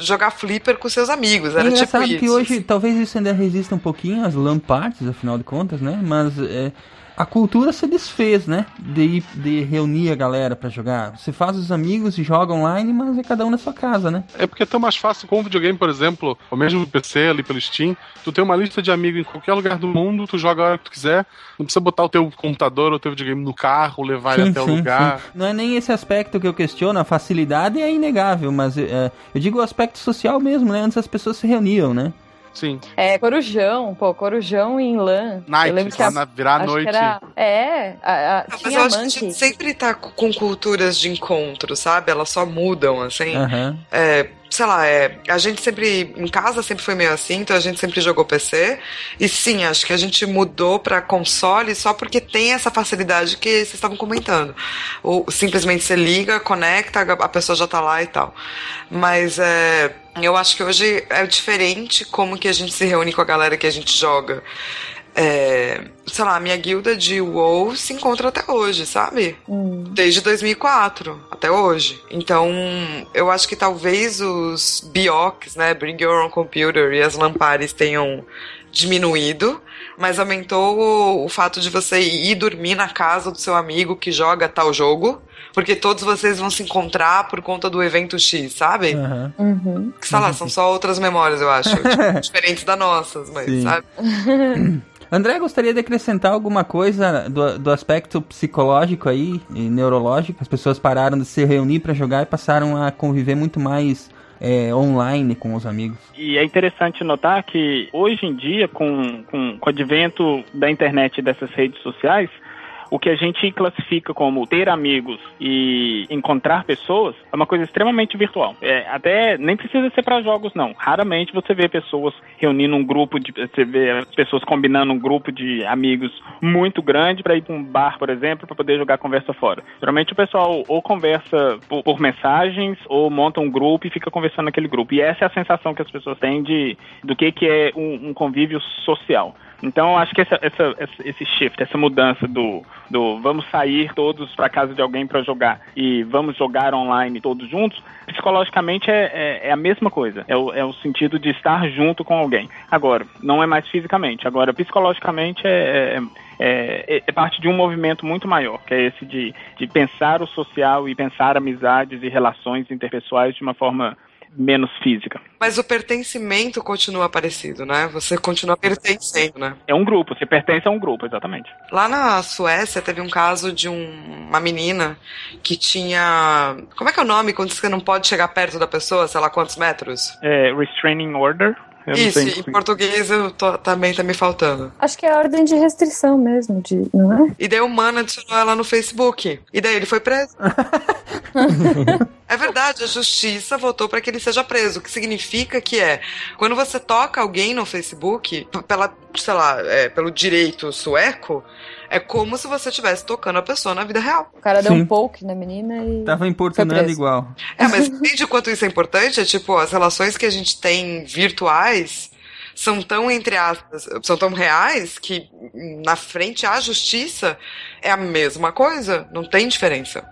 jogar flipper com seus amigos, era é tipo engraçado isso. que hoje, talvez isso ainda resista um pouquinho às LAN parties, afinal de contas, né? Mas é, a cultura se desfez, né? De, de reunir a galera pra jogar. Você faz os amigos e joga online, mas é cada um na sua casa, né? É porque é tão mais fácil com o videogame, por exemplo, ou mesmo no PC ali pelo Steam, tu tem uma lista de amigos em qualquer lugar do mundo, tu joga a hora que tu quiser, não precisa botar o teu computador ou o teu videogame no carro, levar ele até o lugar. sim. Não é nem esse aspecto que eu questiono, a facilidade é inegável, mas é, eu digo o aspecto social mesmo, né? Antes as pessoas se reuniam, né? Sim. É, Corujão, pô, Corujão em LAN. Night, eu lembro que a, na- virar a noite. Era, é, a, a, Mas tinha eu acho que a gente sempre tá com culturas de encontro, sabe? Elas só mudam, assim. Aham. É, sei lá, é, a gente sempre, em casa sempre foi meio assim, então a gente sempre jogou PC. E sim, acho que a gente mudou pra console só porque tem essa facilidade que vocês estavam comentando. Ou simplesmente você liga, conecta, a pessoa já tá lá e tal. Mas é, eu acho que hoje é diferente como que a gente se reúne com a galera que a gente joga. É, sei lá, a minha guilda de WoW se encontra até hoje, sabe? Desde 2004 até hoje. Então, eu acho que talvez os BIOCs, né, Bring Your Own Computer e as Lampares tenham diminuído, mas aumentou o, o fato de você ir dormir na casa do seu amigo que joga tal jogo, porque todos vocês vão se encontrar por conta do evento X, sabe? Uhum. Que, sei lá, são só outras memórias, eu acho. [laughs] tipo, diferentes das nossas, mas, Sim. sabe? [laughs] André, gostaria de acrescentar alguma coisa do, do aspecto psicológico aí, e neurológico? As pessoas pararam de se reunir pra jogar e passaram a conviver muito mais é, online com os amigos. E é interessante notar que hoje em dia, com, com, com o advento da internet e dessas redes sociais, o que a gente classifica como ter amigos e encontrar pessoas é uma coisa extremamente virtual. É, até nem precisa ser para jogos, não. Raramente você vê pessoas reunindo um grupo de. Você vê as pessoas combinando um grupo de amigos muito grande para ir para um bar, por exemplo, para poder jogar conversa fora. Geralmente o pessoal ou conversa por, por mensagens ou monta um grupo e fica conversando naquele grupo. E essa é a sensação que as pessoas têm de do que, que é um, um convívio social. Então, acho que essa, essa, esse shift, essa mudança do, do vamos sair todos para casa de alguém para jogar e vamos jogar online todos juntos, psicologicamente é, é, é a mesma coisa. É o, é o sentido de estar junto com alguém. Agora, não é mais fisicamente. Agora, psicologicamente é, é, é, é parte de um movimento muito maior, que é esse de, de pensar o social e pensar amizades e relações interpessoais de uma forma menos física. Mas o pertencimento continua parecido, né? Você continua pertencendo, né? É um grupo, você pertence a um grupo, exatamente. Lá na Suécia teve um caso de um- uma menina que tinha. Como é que é o nome quando você não pode chegar perto da pessoa, sei lá quantos metros? É, restraining order. Eu Isso, em português eu tô- também tá me faltando. Acho que é a ordem de restrição mesmo, de, não é? E daí o mano adicionou ela no Facebook. E daí ele foi preso. [laughs] É verdade, a justiça votou para que ele seja preso, o que significa que é quando você toca alguém no Facebook, pela, sei lá, é, pelo direito sueco, é como se você estivesse tocando a pessoa na vida real. O cara deu Sim. um poke na menina e. Tava importunando igual. É, mas entende o quanto isso é importante? É tipo, as relações que a gente tem virtuais são tão, entre aspas, são tão reais que na frente à justiça é a mesma coisa, não tem diferença.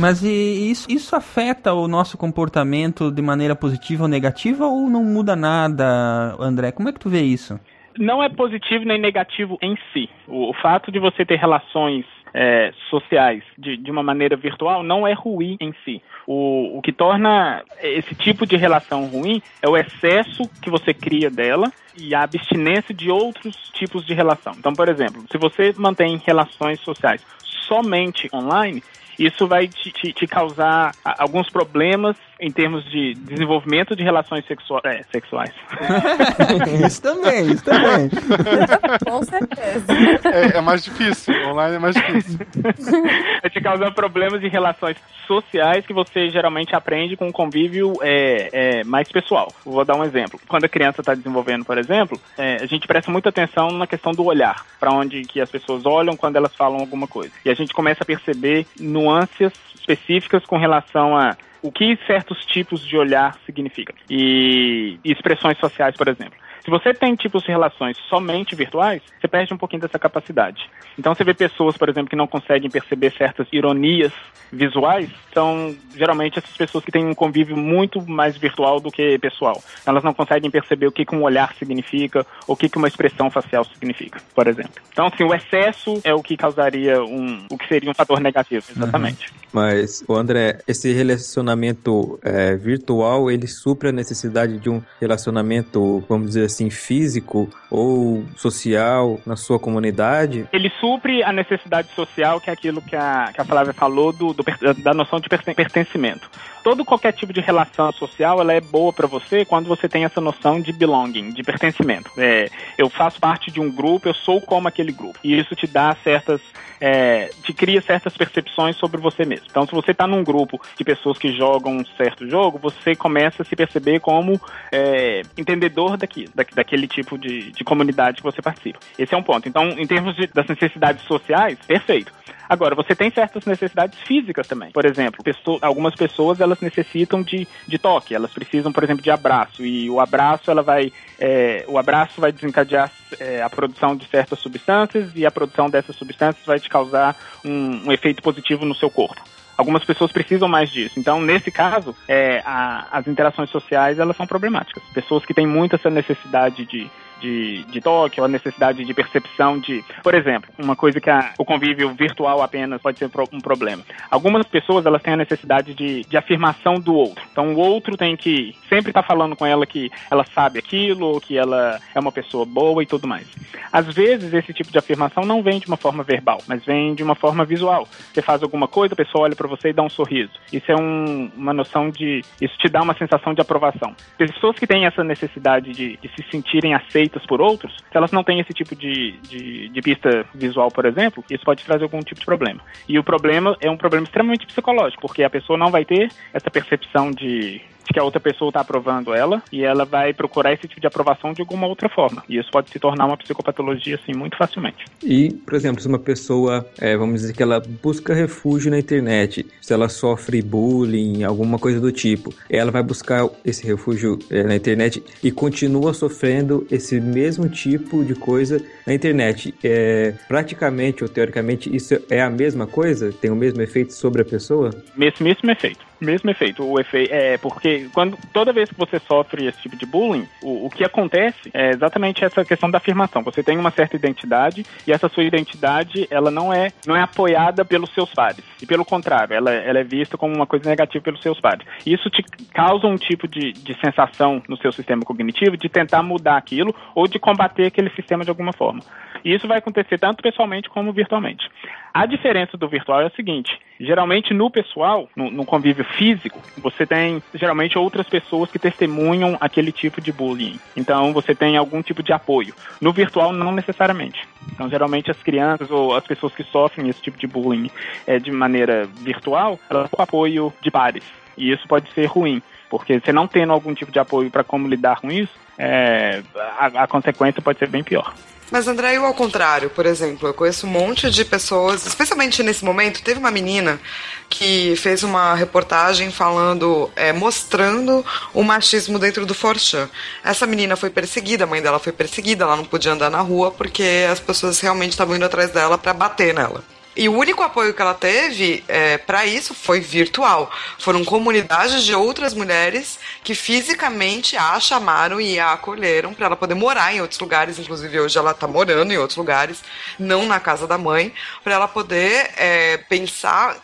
Mas isso, isso afeta o nosso comportamento de maneira positiva ou negativa ou não muda nada, André? Como é que tu vê isso? Não é positivo nem negativo em si. O, o fato de você ter relações é, sociais de, de uma maneira virtual não é ruim em si. O, o que torna esse tipo de relação ruim é o excesso que você cria dela e a abstinência de outros tipos de relação. Então, por exemplo, se você mantém relações sociais somente online, isso vai te, te- te causar alguns problemas em termos de desenvolvimento de relações sexua é, sexuais. [laughs] isso também, isso também. [laughs] Com certeza. É, é mais difícil. Online é mais difícil. [laughs] Vai te causar problemas de relações sociais que você geralmente aprende com um convívio é, é, mais pessoal. Vou dar um exemplo. Quando a criança está desenvolvendo, por exemplo, é, a gente presta muita atenção na questão do olhar, para onde que as pessoas olham quando elas falam alguma coisa. E a gente começa a perceber nuances específicas com relação a o que certos tipos de olhar significam. E, expressões sociais, por exemplo. Se você tem tipos de relações somente virtuais, você perde um pouquinho dessa capacidade. Então você vê pessoas, por exemplo, que não conseguem perceber certas ironias visuais, são geralmente essas pessoas que têm um convívio muito mais virtual do que pessoal. Elas não conseguem perceber o que, que um olhar significa, ou o que, que uma expressão facial significa, por exemplo. Então, assim, o excesso é o que causaria um, o que seria um fator negativo, exatamente. Uhum. Mas, André, esse relacionamento é, virtual, ele supre a necessidade de um relacionamento, vamos dizer assim, físico ou social na sua comunidade? Ele supre a necessidade social, que é aquilo que a, que a Flávia falou, do, do, da noção de pertencimento. Todo qualquer tipo de relação social, ela é boa para você quando você tem essa noção de belonging, de pertencimento. É, eu faço parte de um grupo, eu sou como aquele grupo. E isso te dá certas é, te cria certas percepções sobre você mesmo. Então, se você está num grupo de pessoas que jogam um certo jogo, você começa a se perceber como é, entendedor daquilo, da, daquele tipo de, de comunidade que você participa. Esse é um ponto. Então, em termos de, das necessidades sociais, perfeito. Agora, você tem certas necessidades físicas também. Por exemplo, pessoa, algumas pessoas elas necessitam de, de toque, elas precisam, por exemplo, de abraço. E o abraço ela vai é, o abraço vai desencadear é, a produção de certas substâncias e a produção dessas substâncias vai te causar um, um efeito positivo no seu corpo. Algumas pessoas precisam mais disso. Então, nesse caso, é, a, as interações sociais elas são problemáticas. Pessoas que têm muito essa necessidade de de, de ou a necessidade de percepção de. Por exemplo, uma coisa que a, o convívio virtual apenas pode ser um problema. Algumas pessoas elas têm a necessidade de, de afirmação do outro. Então o outro tem que sempre estar tá falando com ela que ela sabe aquilo, que ela é uma pessoa boa e tudo mais. Às vezes esse tipo de afirmação não vem de uma forma verbal, mas vem de uma forma visual. Você faz alguma coisa, a pessoa olha para você e dá um sorriso. Isso é um, uma noção de. Isso te dá uma sensação de aprovação. Pessoas que têm essa necessidade de, de se sentirem aceitas feitas por outros, se elas não têm esse tipo de, de, de, pista visual, por exemplo, isso pode trazer algum tipo de problema. E o problema é um problema extremamente psicológico, porque a pessoa não vai ter essa percepção de que a outra pessoa está aprovando ela e ela vai procurar esse tipo de aprovação de alguma outra forma. E isso pode se tornar uma psicopatologia assim muito facilmente. E, por exemplo, se uma pessoa, é, vamos dizer que ela busca refúgio na internet, se ela sofre bullying, alguma coisa do tipo, ela vai buscar esse refúgio é, na internet e continua sofrendo esse mesmo tipo de coisa na internet. É, praticamente ou teoricamente isso é a mesma coisa? Tem o mesmo efeito sobre a pessoa? Mesmo, mesmo efeito mesmo efeito. O efeito é porque quando toda vez que você sofre esse tipo de bullying, o, o que acontece é exatamente essa questão da afirmação. Você tem uma certa identidade e essa sua identidade ela não é não é apoiada pelos seus pares e pelo contrário, ela, ela é vista como uma coisa negativa pelos seus pares. Isso te causa um tipo de, de sensação no seu sistema cognitivo de tentar mudar aquilo ou de combater aquele sistema de alguma forma. E isso vai acontecer tanto pessoalmente como virtualmente. A diferença do virtual é a seguinte: geralmente no pessoal, no, no, convívio físico, você tem geralmente outras pessoas que testemunham aquele tipo de bullying. Então você tem algum tipo de apoio. No virtual, não necessariamente. Então, geralmente as crianças ou as pessoas que sofrem esse tipo de bullying é, de maneira virtual, elas têm apoio de pares. E isso pode ser ruim, porque você não tendo algum tipo de apoio para como lidar com isso, é, a, a consequência pode ser bem pior. Mas, André, eu ao contrário, por exemplo, eu conheço um monte de pessoas, especialmente nesse momento, teve uma menina que fez uma reportagem falando, é, mostrando o machismo dentro do Forchan. Essa menina foi perseguida, a mãe dela foi perseguida, ela não podia andar na rua porque as pessoas realmente estavam indo atrás dela para bater nela. E o único apoio que ela teve é, para isso foi virtual. Foram comunidades de outras mulheres que fisicamente a chamaram e a acolheram para ela poder morar em outros lugares. Inclusive, hoje ela está morando em outros lugares, não na casa da mãe, para ela poder é, pensar,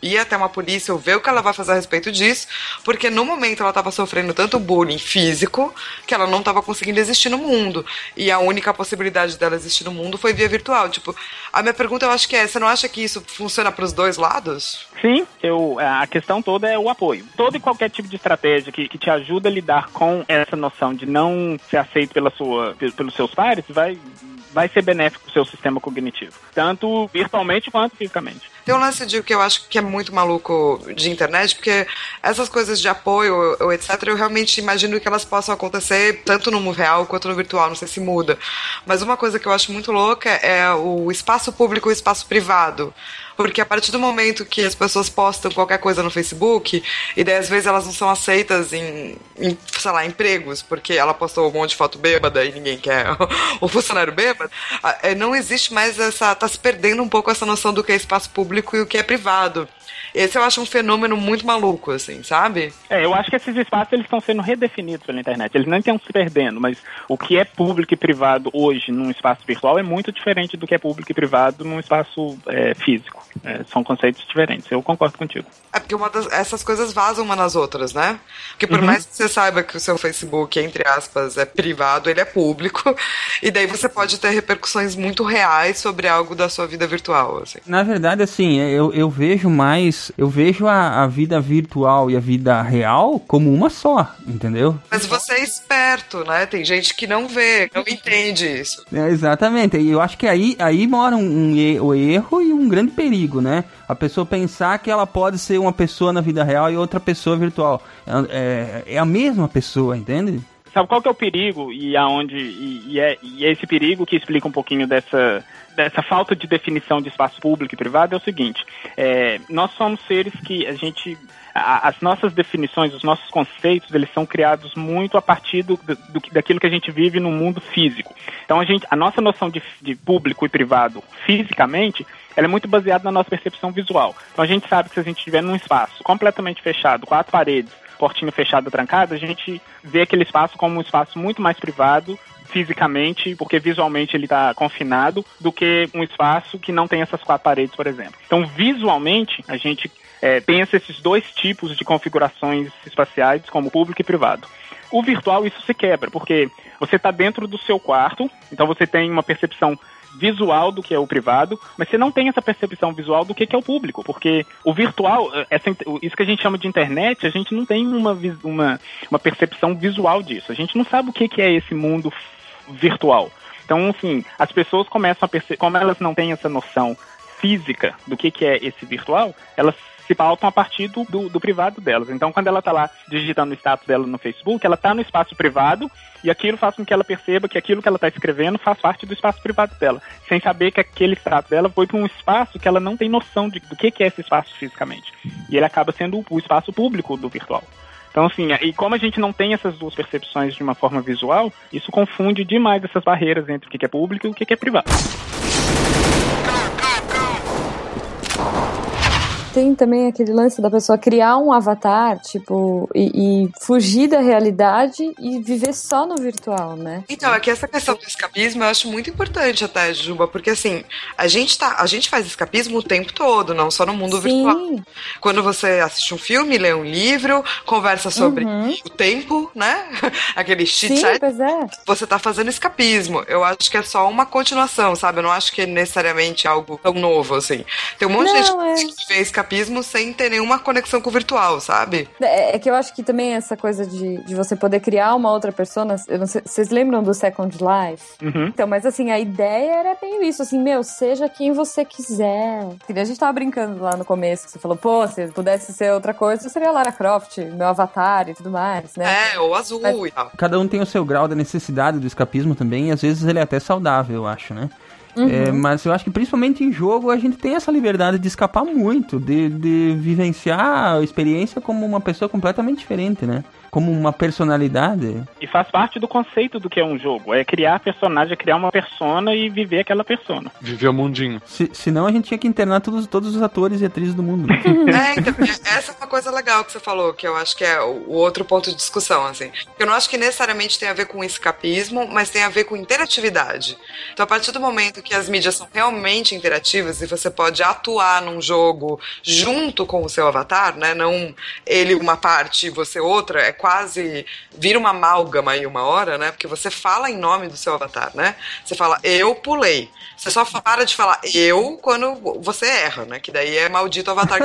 ir até uma polícia ou ver o que ela vai fazer a respeito disso, porque no momento ela estava sofrendo tanto bullying físico que ela não estava conseguindo existir no mundo. E a única possibilidade dela existir no mundo foi via virtual. Tipo, a minha pergunta eu acho que é: você não não acha que isso funciona para os dois lados? Sim, eu, a questão toda é o apoio. Todo e qualquer tipo de estratégia que, que te ajuda a lidar com essa noção de não ser aceito pela sua, pelos seus pares vai, vai ser benéfico para o seu sistema cognitivo, tanto virtualmente quanto fisicamente. Tem um lance de que eu acho que é muito maluco de internet, porque essas coisas de apoio, ou etc., eu realmente imagino que elas possam acontecer tanto no mundo real quanto no virtual, não sei se muda. Mas uma coisa que eu acho muito louca é o espaço público e o espaço privado. Porque a partir do momento que as pessoas postam qualquer coisa no Facebook, e daí às vezes elas não são aceitas em, em sei lá, empregos, porque ela postou um monte de foto bêbada e ninguém quer [laughs] o funcionário bêbado, é, não existe mais essa. tá se perdendo um pouco essa noção do que é espaço público e o que é privado. Esse eu acho um fenômeno muito maluco, assim, sabe? É, eu acho que esses espaços eles estão sendo redefinidos pela internet. Eles não estão se perdendo, mas o que é público e privado hoje num espaço virtual é muito diferente do que é público e privado num espaço é, físico. É, são conceitos diferentes. Eu concordo contigo. É porque das, essas coisas vazam uma nas outras, né? Porque por uhum. mais que você saiba que o seu Facebook, entre aspas, é privado, ele é público. [laughs] E daí você pode ter repercussões muito reais sobre algo da sua vida virtual. Assim. Na verdade, assim, eu, eu vejo mais. Eu vejo a, a vida virtual e a vida real como uma só, entendeu? Mas você é esperto, né? Tem gente que não vê, não entende isso. É, exatamente. E eu acho que aí, aí mora um, um, um erro e um grande perigo, né? A pessoa pensar que ela pode ser uma pessoa na vida real e outra pessoa virtual. É, é, é a mesma pessoa, entende? Sabe qual que é o perigo e aonde e, e, é, e é esse perigo que explica um pouquinho dessa dessa falta de definição de espaço público e privado é o seguinte: é, nós somos seres que a gente as nossas definições, os nossos conceitos, eles são criados muito a partir do, do, daquilo que a gente vive no mundo físico. Então a gente, a nossa noção de, de público e privado fisicamente, ela é muito baseada na nossa percepção visual. Então a gente sabe que se a gente estiver num espaço completamente fechado, quatro paredes, portinho fechado, trancado, a gente vê aquele espaço como um espaço muito mais privado fisicamente, porque visualmente ele está confinado, do que um espaço que não tem essas quatro paredes, por exemplo. Então, visualmente, a gente é, pensa esses dois tipos de configurações espaciais, como público e privado. O virtual, isso se quebra, porque você está dentro do seu quarto, então você tem uma percepção visual do que é o privado, mas você não tem essa percepção visual do que é o público, porque o virtual, eh, essa, isso que a gente chama de internet, a gente não tem uma, uma, uma percepção visual disso. A gente não sabe o que é esse mundo virtual. Então, assim, as pessoas começam a perceber, como elas não têm essa noção física do que, que é esse virtual, elas se pautam a partir do, do, do privado delas. Então, quando ela está lá digitando o status dela no Facebook, ela está no espaço privado e aquilo faz com que ela perceba que aquilo que ela está escrevendo faz parte do espaço privado dela, sem saber que aquele status dela foi para um espaço que ela não tem noção de, do que, que é esse espaço fisicamente. E ele acaba sendo o espaço público do virtual. Então, assim, e como a gente não tem essas duas percepções de uma forma visual, isso confunde demais essas barreiras entre o que é público e o que é privado. Tem também aquele lance da pessoa criar um avatar, tipo, e, e, fugir da realidade e viver só no virtual, né? Então, aqui essa questão do escapismo eu acho muito importante até, Juba, porque assim, a gente tá, a gente faz escapismo o tempo todo, não só no mundo Sim. virtual. Quando você assiste um filme, lê um livro, conversa sobre uhum. o tempo, né? [laughs] Aquele chit chat. É. Você tá fazendo escapismo. Eu acho que é só uma continuação, sabe? Eu não acho que é necessariamente algo tão novo, assim. Tem um monte não, de gente é... que vê escapismo escapismo sem ter nenhuma conexão com o virtual, sabe? É, é que eu acho que também essa coisa de, de você poder criar uma outra persona. Eu não sei, vocês lembram do Second Life? Uhum. Então, mas assim, a ideia era bem isso, assim, meu, seja quem você quiser. A gente tava brincando lá no começo, que você falou, pô, se pudesse ser outra coisa, seria Lara Croft, meu avatar e tudo mais, né? É, ou azul mas... e tal. Cada um tem o seu grau da necessidade do escapismo também, e às vezes ele é até saudável, eu acho, né? Uhum. É, mas eu acho que principalmente em jogo a gente tem essa liberdade de escapar muito, de, de vivenciar a experiência como uma pessoa completamente diferente, né? Como uma personalidade. E faz parte do conceito do que é um jogo. É criar personagem, é criar uma persona e viver aquela persona. Viver o mundinho. Se, senão a gente tinha que internar todos, todos os atores e atrizes do mundo. [laughs] é, então, essa é uma coisa legal que você falou, que eu acho que é o, o outro ponto de discussão, assim. Eu não acho que necessariamente tem a ver com escapismo, mas tem a ver com interatividade. Então, a partir do momento que as mídias são realmente interativas e você pode atuar num jogo junto com o seu avatar, né? Não ele uma parte e você outra, é quase vira uma amálgama aí uma hora, né? Porque você fala em nome do seu avatar, né? Você fala eu pulei. Você só para de falar eu quando você erra, né? Que daí é maldito avatar.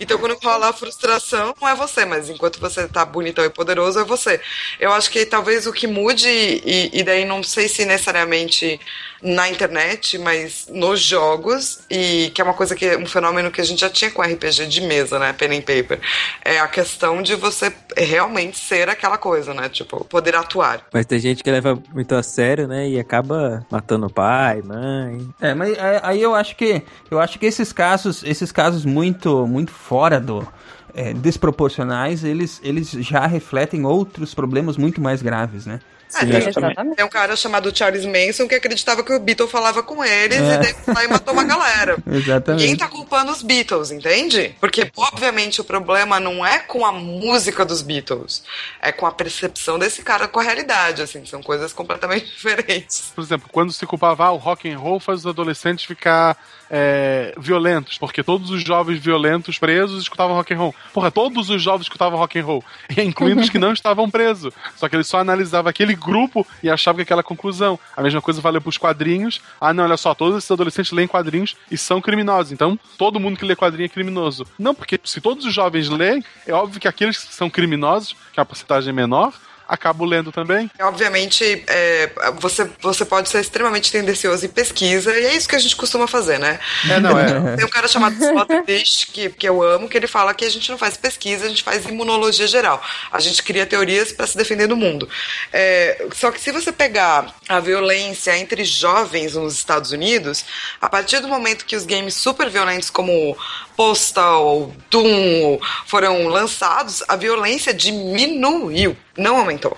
então quando rola a frustração, não é você, mas enquanto você tá bonitão e poderoso, é você. Eu acho que talvez o que mude, e, e daí não sei se necessariamente na internet, mas nos jogos, e que é uma coisa que um fenômeno que a gente já tinha com RPG de mesa, né? Pen and paper. É a questão de você realmente ser aquela coisa, né? Tipo, poder atuar. Mas tem gente que leva muito a sério, né? E acaba matando pai, mãe. É, mas é, aí eu acho que eu acho que esses casos, esses casos muito muito fora do é, desproporcionais, eles, eles já refletem outros problemas muito mais graves, né? É, tem, tem um cara chamado Charles Manson que acreditava que o Beatle falava com eles é. e daí e matou uma galera. [laughs] Exatamente. Ninguém tá culpando os Beatles, entende? Porque, obviamente, o problema não é com a música dos Beatles, é com a percepção desse cara com a realidade, assim, são coisas completamente [laughs] diferentes. Por exemplo, quando se culpava ah, o rock and roll faz os adolescentes ficar é, violentos, porque todos os jovens violentos presos escutavam rock and roll. Porra, todos os jovens escutavam rock and roll, [laughs] incluindo os que não estavam presos. Só que ele só analisava aquele grupo e achava que aquela conclusão. A mesma coisa valeu pros quadrinhos. Ah, não, olha só, todos esses adolescentes leem quadrinhos e são criminosos. Então, todo mundo que lê quadrinho é criminoso. Não, porque se todos os jovens leem, é óbvio que aqueles que são criminosos, que a porcentagem é menor, acabo lendo também. Obviamente, é, você, você pode ser extremamente tendencioso em pesquisa, e é isso que a gente costuma fazer, né? É, não, é. [laughs] Tem um cara chamado Sloterdijk, que, que eu amo, que ele fala que a gente não faz pesquisa, a gente faz imunologia geral. A gente cria teorias para se defender do mundo. É, só que se você pegar a violência entre jovens nos Estados Unidos, a partir do momento que os games super violentos como Postal, Doom foram lançados, a violência diminuiu, não aumentou.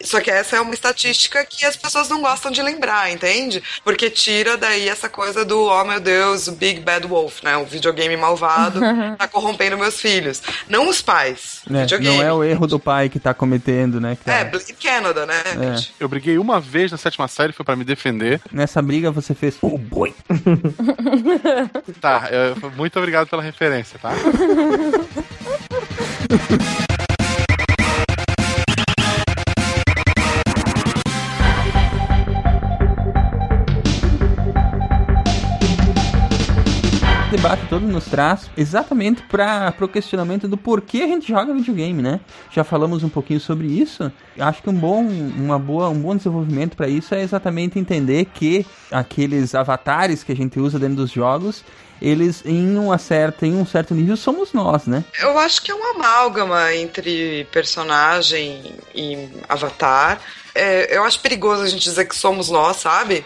Só que essa é uma estatística que as pessoas não gostam de lembrar, entende? Porque tira daí essa coisa do, oh meu Deus, o Big Bad Wolf, né? O videogame malvado [laughs] tá corrompendo meus filhos. Não os pais. É, não é o erro do pai que tá cometendo, né? Cara? É, Blade Canada, né? É. Eu briguei uma vez na sétima série, foi para me defender. Nessa briga você fez, oh boy. tá, eu, muito obrigado pela referência, tá? [laughs] debate todo nos traz exatamente para o questionamento do porquê a gente joga videogame, né? Já falamos um pouquinho sobre isso. Acho que um bom, uma boa, um bom desenvolvimento para isso é exatamente entender que aqueles avatares que a gente usa dentro dos jogos eles em uma certa, em um certo nível somos nós, né? Eu acho que é uma amálgama entre personagem e avatar. É, eu acho perigoso a gente dizer que somos nós, sabe?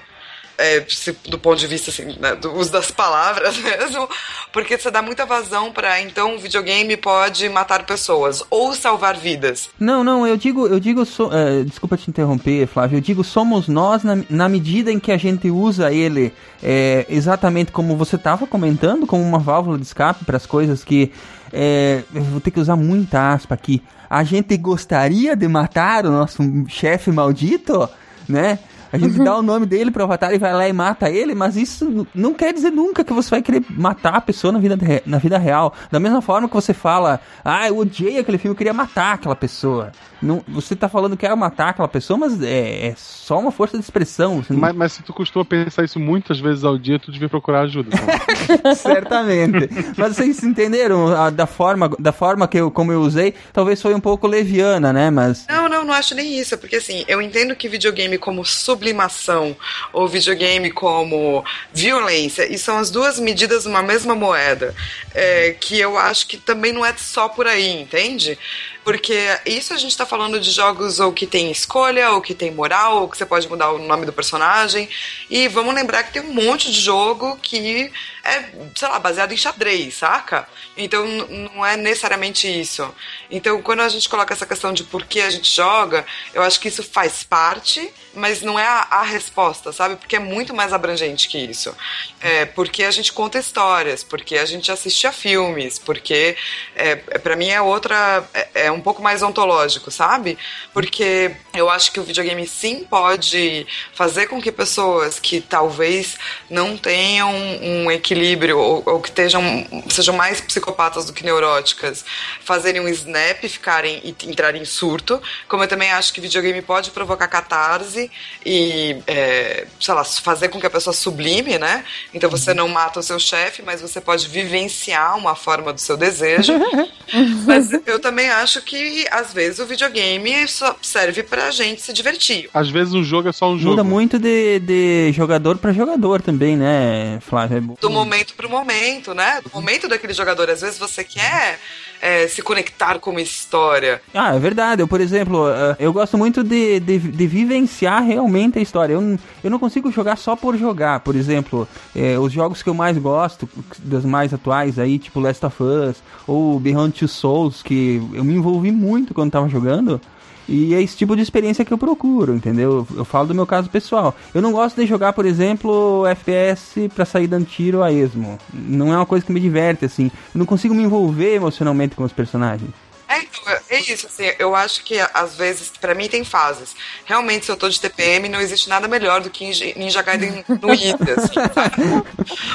É, do ponto de vista assim, né, do uso das palavras [laughs] mesmo, porque você dá muita vazão para então o videogame pode matar pessoas ou salvar vidas. Não, não, eu digo, eu digo, so, é, desculpa te interromper, Flávio, eu digo somos nós na, na medida em que a gente usa ele é, exatamente como você estava comentando, como uma válvula de escape para as coisas que é, vou ter que usar muita aspa aqui. A gente gostaria de matar o nosso chefe maldito, né? A gente dá o nome dele pro avatar e vai lá e mata ele, mas isso não quer dizer nunca que você vai querer matar a pessoa na vida, na vida real. Da mesma forma que você fala, ah, eu odiei aquele filme, eu queria matar aquela pessoa. Não, você tá falando que quer matar aquela pessoa, mas é, é só uma força de expressão. Não... Mas, mas, se tu costuma pensar isso muitas vezes ao dia, tu devia procurar ajuda. [laughs] Certamente. mas vocês entenderam a, da forma, da forma que eu, como eu usei, talvez foi um pouco leviana, né? Mas. Não, não, não acho nem isso, porque assim, eu entendo que videogame como sublimação ou videogame como violência, e são as duas medidas numa mesma moeda, é, que eu acho que também não é só por aí, entende? Porque isso a gente está falando de jogos ou que tem escolha, ou que tem moral, ou que você pode mudar o nome do personagem. E vamos lembrar que tem um monte de jogo que é, sei lá, baseado em xadrez, saca? Então não é necessariamente isso. Então quando a gente coloca essa questão de por que a gente joga, eu acho que isso faz parte, mas não é a a, resposta, sabe? Porque é muito mais abrangente que isso. É, porque a gente conta histórias, porque a gente assiste a filmes, porque é, é para mim é outra. É, é um pouco mais ontológico, sabe? Porque eu acho que o videogame sim pode fazer com que pessoas que talvez não tenham um equilíbrio ou, ou que estejam, sejam mais psicopatas do que neuróticas fazerem um snap, ficarem e entrarem em surto. Como eu também acho que videogame pode provocar catarse e, é, sei lá, fazer com que a pessoa sublime, né? Então você não mata o seu chefe, mas você pode vivenciar uma forma do seu desejo. [laughs] mas eu também acho que, às vezes, o videogame só serve pra gente se divertir. Às vezes um jogo é só um jogo. Muda muito de, de jogador pra jogador também, né, Flávio? Do momento pro momento, né? Do momento daquele jogador. Às vezes você quer é, se conectar com uma história. Ah, é verdade. Eu, por exemplo, eh, eu gosto muito de, de, de vivenciar realmente a história. Eu, eu não consigo jogar só por jogar. Por exemplo, é, os jogos que eu mais gosto, das mais atuais aí, tipo Last of Us ou Beyond Two Souls, que eu me envolvi muito quando tava jogando. E é esse tipo de experiência que eu procuro, entendeu? Eu falo do meu caso pessoal. Eu não gosto de jogar, por exemplo, FPS pra sair dando tiro a esmo. Não é uma coisa que me diverte, assim. Eu não consigo me envolver emocionalmente com os personagens. É, então, é isso, assim, eu acho que às vezes, para mim tem fases. Realmente, se eu tô de TPM, não existe nada melhor do que Ninja Gaiden no IT, assim?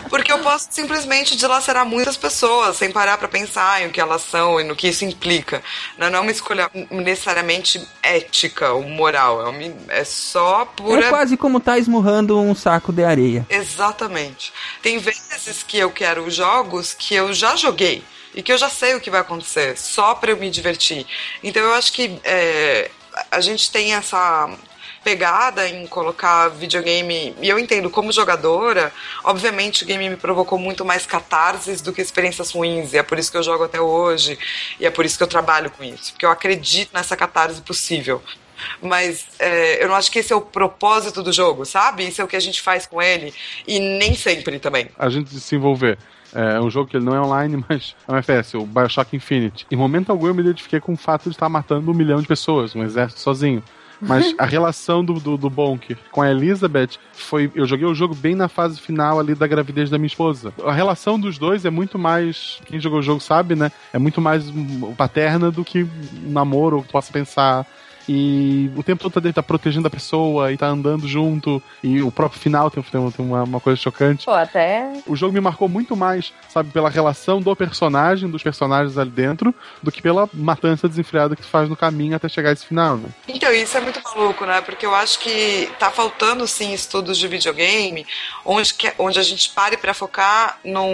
Porque eu posso simplesmente dilacerar muitas pessoas sem parar para pensar em o que elas são e no que isso implica. Não é uma escolha necessariamente ética ou moral, é, só pura... É quase como tá esmurrando um saco de areia. Exatamente. Tem vezes que eu quero jogos que eu já joguei e que eu já sei o que vai acontecer, só para eu me divertir. Então eu acho que é, a gente tem essa pegada em colocar videogame, e eu entendo como jogadora, obviamente o game me provocou muito mais catarses do que experiências ruins, e é por isso que eu jogo até hoje, e é por isso que eu trabalho com isso, porque eu acredito nessa catarse possível. Mas é, eu não acho que esse é o propósito do jogo, sabe? Isso é o que a gente faz com ele, e nem sempre também. A gente se envolver. É um jogo que ele não é online, [laughs] mas é um FPS, o Bioshock Infinite. Em momento algum eu me identifiquei com o fato de estar matando um milhão de pessoas, um exército sozinho. Mas [laughs] a relação do, do, do Bonk com a Elizabeth foi. Eu joguei o jogo bem na fase final ali da gravidez da minha esposa. A relação dos dois é muito mais. Quem jogou o jogo sabe, né? É muito mais paterna do que um namoro, ou possa pensar e o tempo todo tá, tá protegendo a pessoa e tá andando junto. E o próprio final tem, tem, tem uma, uma, coisa chocante. Pô, até. O jogo me marcou muito mais, sabe, pela relação do personagem, dos personagens ali dentro, do que pela matança desenfreada que tu faz no caminho até chegar a esse final, né? Então, isso é muito maluco, né? Porque eu acho que tá faltando, sim, estudos de videogame onde, que, onde a gente pare para focar no,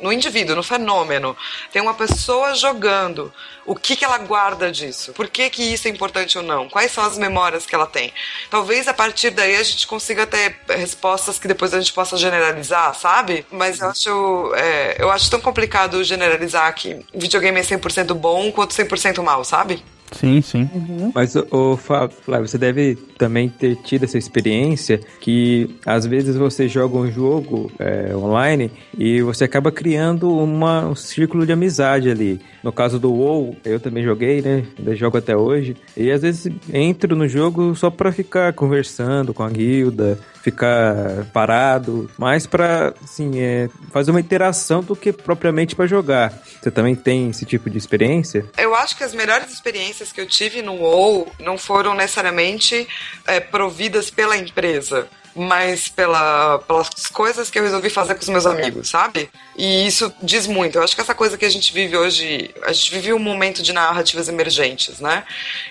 no indivíduo, no fenômeno. Tem uma pessoa jogando o que, que ela guarda disso? Por que, que isso é importante ou não? Quais são as memórias que ela tem? Talvez a partir daí a gente consiga ter respostas que depois a gente possa generalizar, sabe? Mas eu acho, é, eu acho tão complicado generalizar que videogame é 100% bom quanto 100% mal, sabe? Sim, sim. Uhum. Mas, o Flávio, você deve também ter tido essa experiência que às vezes você joga um jogo é, online e você acaba criando uma, um círculo de amizade ali. No caso do WoW, eu também joguei, né? Ainda jogo até hoje. E às vezes entro no jogo só pra ficar conversando com a guilda, ficar parado, mais para assim, é, fazer uma interação do que propriamente para jogar. Você também tem esse tipo de experiência? Eu acho que as melhores experiências que eu tive no WoW não foram necessariamente é, providas pela empresa mas pela, pelas coisas que eu resolvi fazer com os meus amigos, sabe? E isso diz muito. Eu acho que essa coisa que a gente vive hoje, a gente vive um momento de narrativas emergentes, né?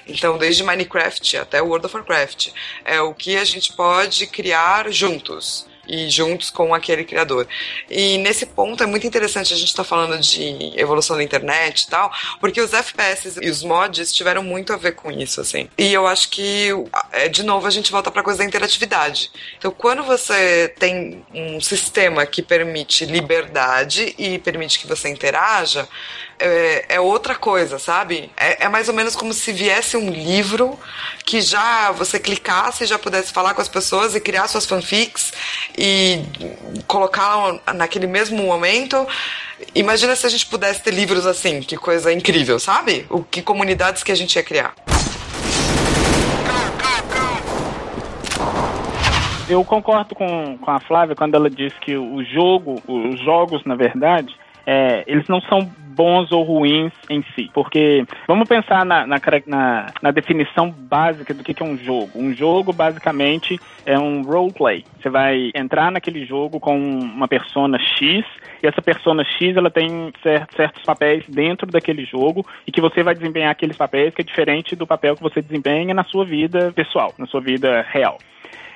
Então, desde Minecraft até World of Warcraft, é o que a gente pode criar juntos e juntos com aquele criador. E nesse ponto é muito interessante a gente estar tá falando de evolução da internet e tal, porque os FPS e os mods tiveram muito a ver com isso, assim. E eu acho que, é, de novo, a gente volta para a coisa da interatividade. Então, quando você tem um sistema que permite liberdade e permite que você interaja, é, é, outra coisa, sabe? É, é, mais ou menos como se viesse um livro que já você clicasse e já pudesse falar com as pessoas e criar suas fanfics e colocar naquele mesmo momento. Imagina se a gente pudesse ter livros assim, que coisa incrível, sabe? O que comunidades que a gente ia criar. Eu concordo com, com a Flávia quando ela diz que o jogo, os jogos, na verdade, é, eles não são bons ou ruins em si. Porque vamos pensar na, na, na, na definição básica do que, que é um jogo. Um jogo, basicamente, é um roleplay. Você vai entrar naquele jogo com uma persona X e essa persona X ela tem certos papéis dentro daquele jogo e que você vai desempenhar aqueles papéis que é diferente do papel que você desempenha na sua vida pessoal, na sua vida real.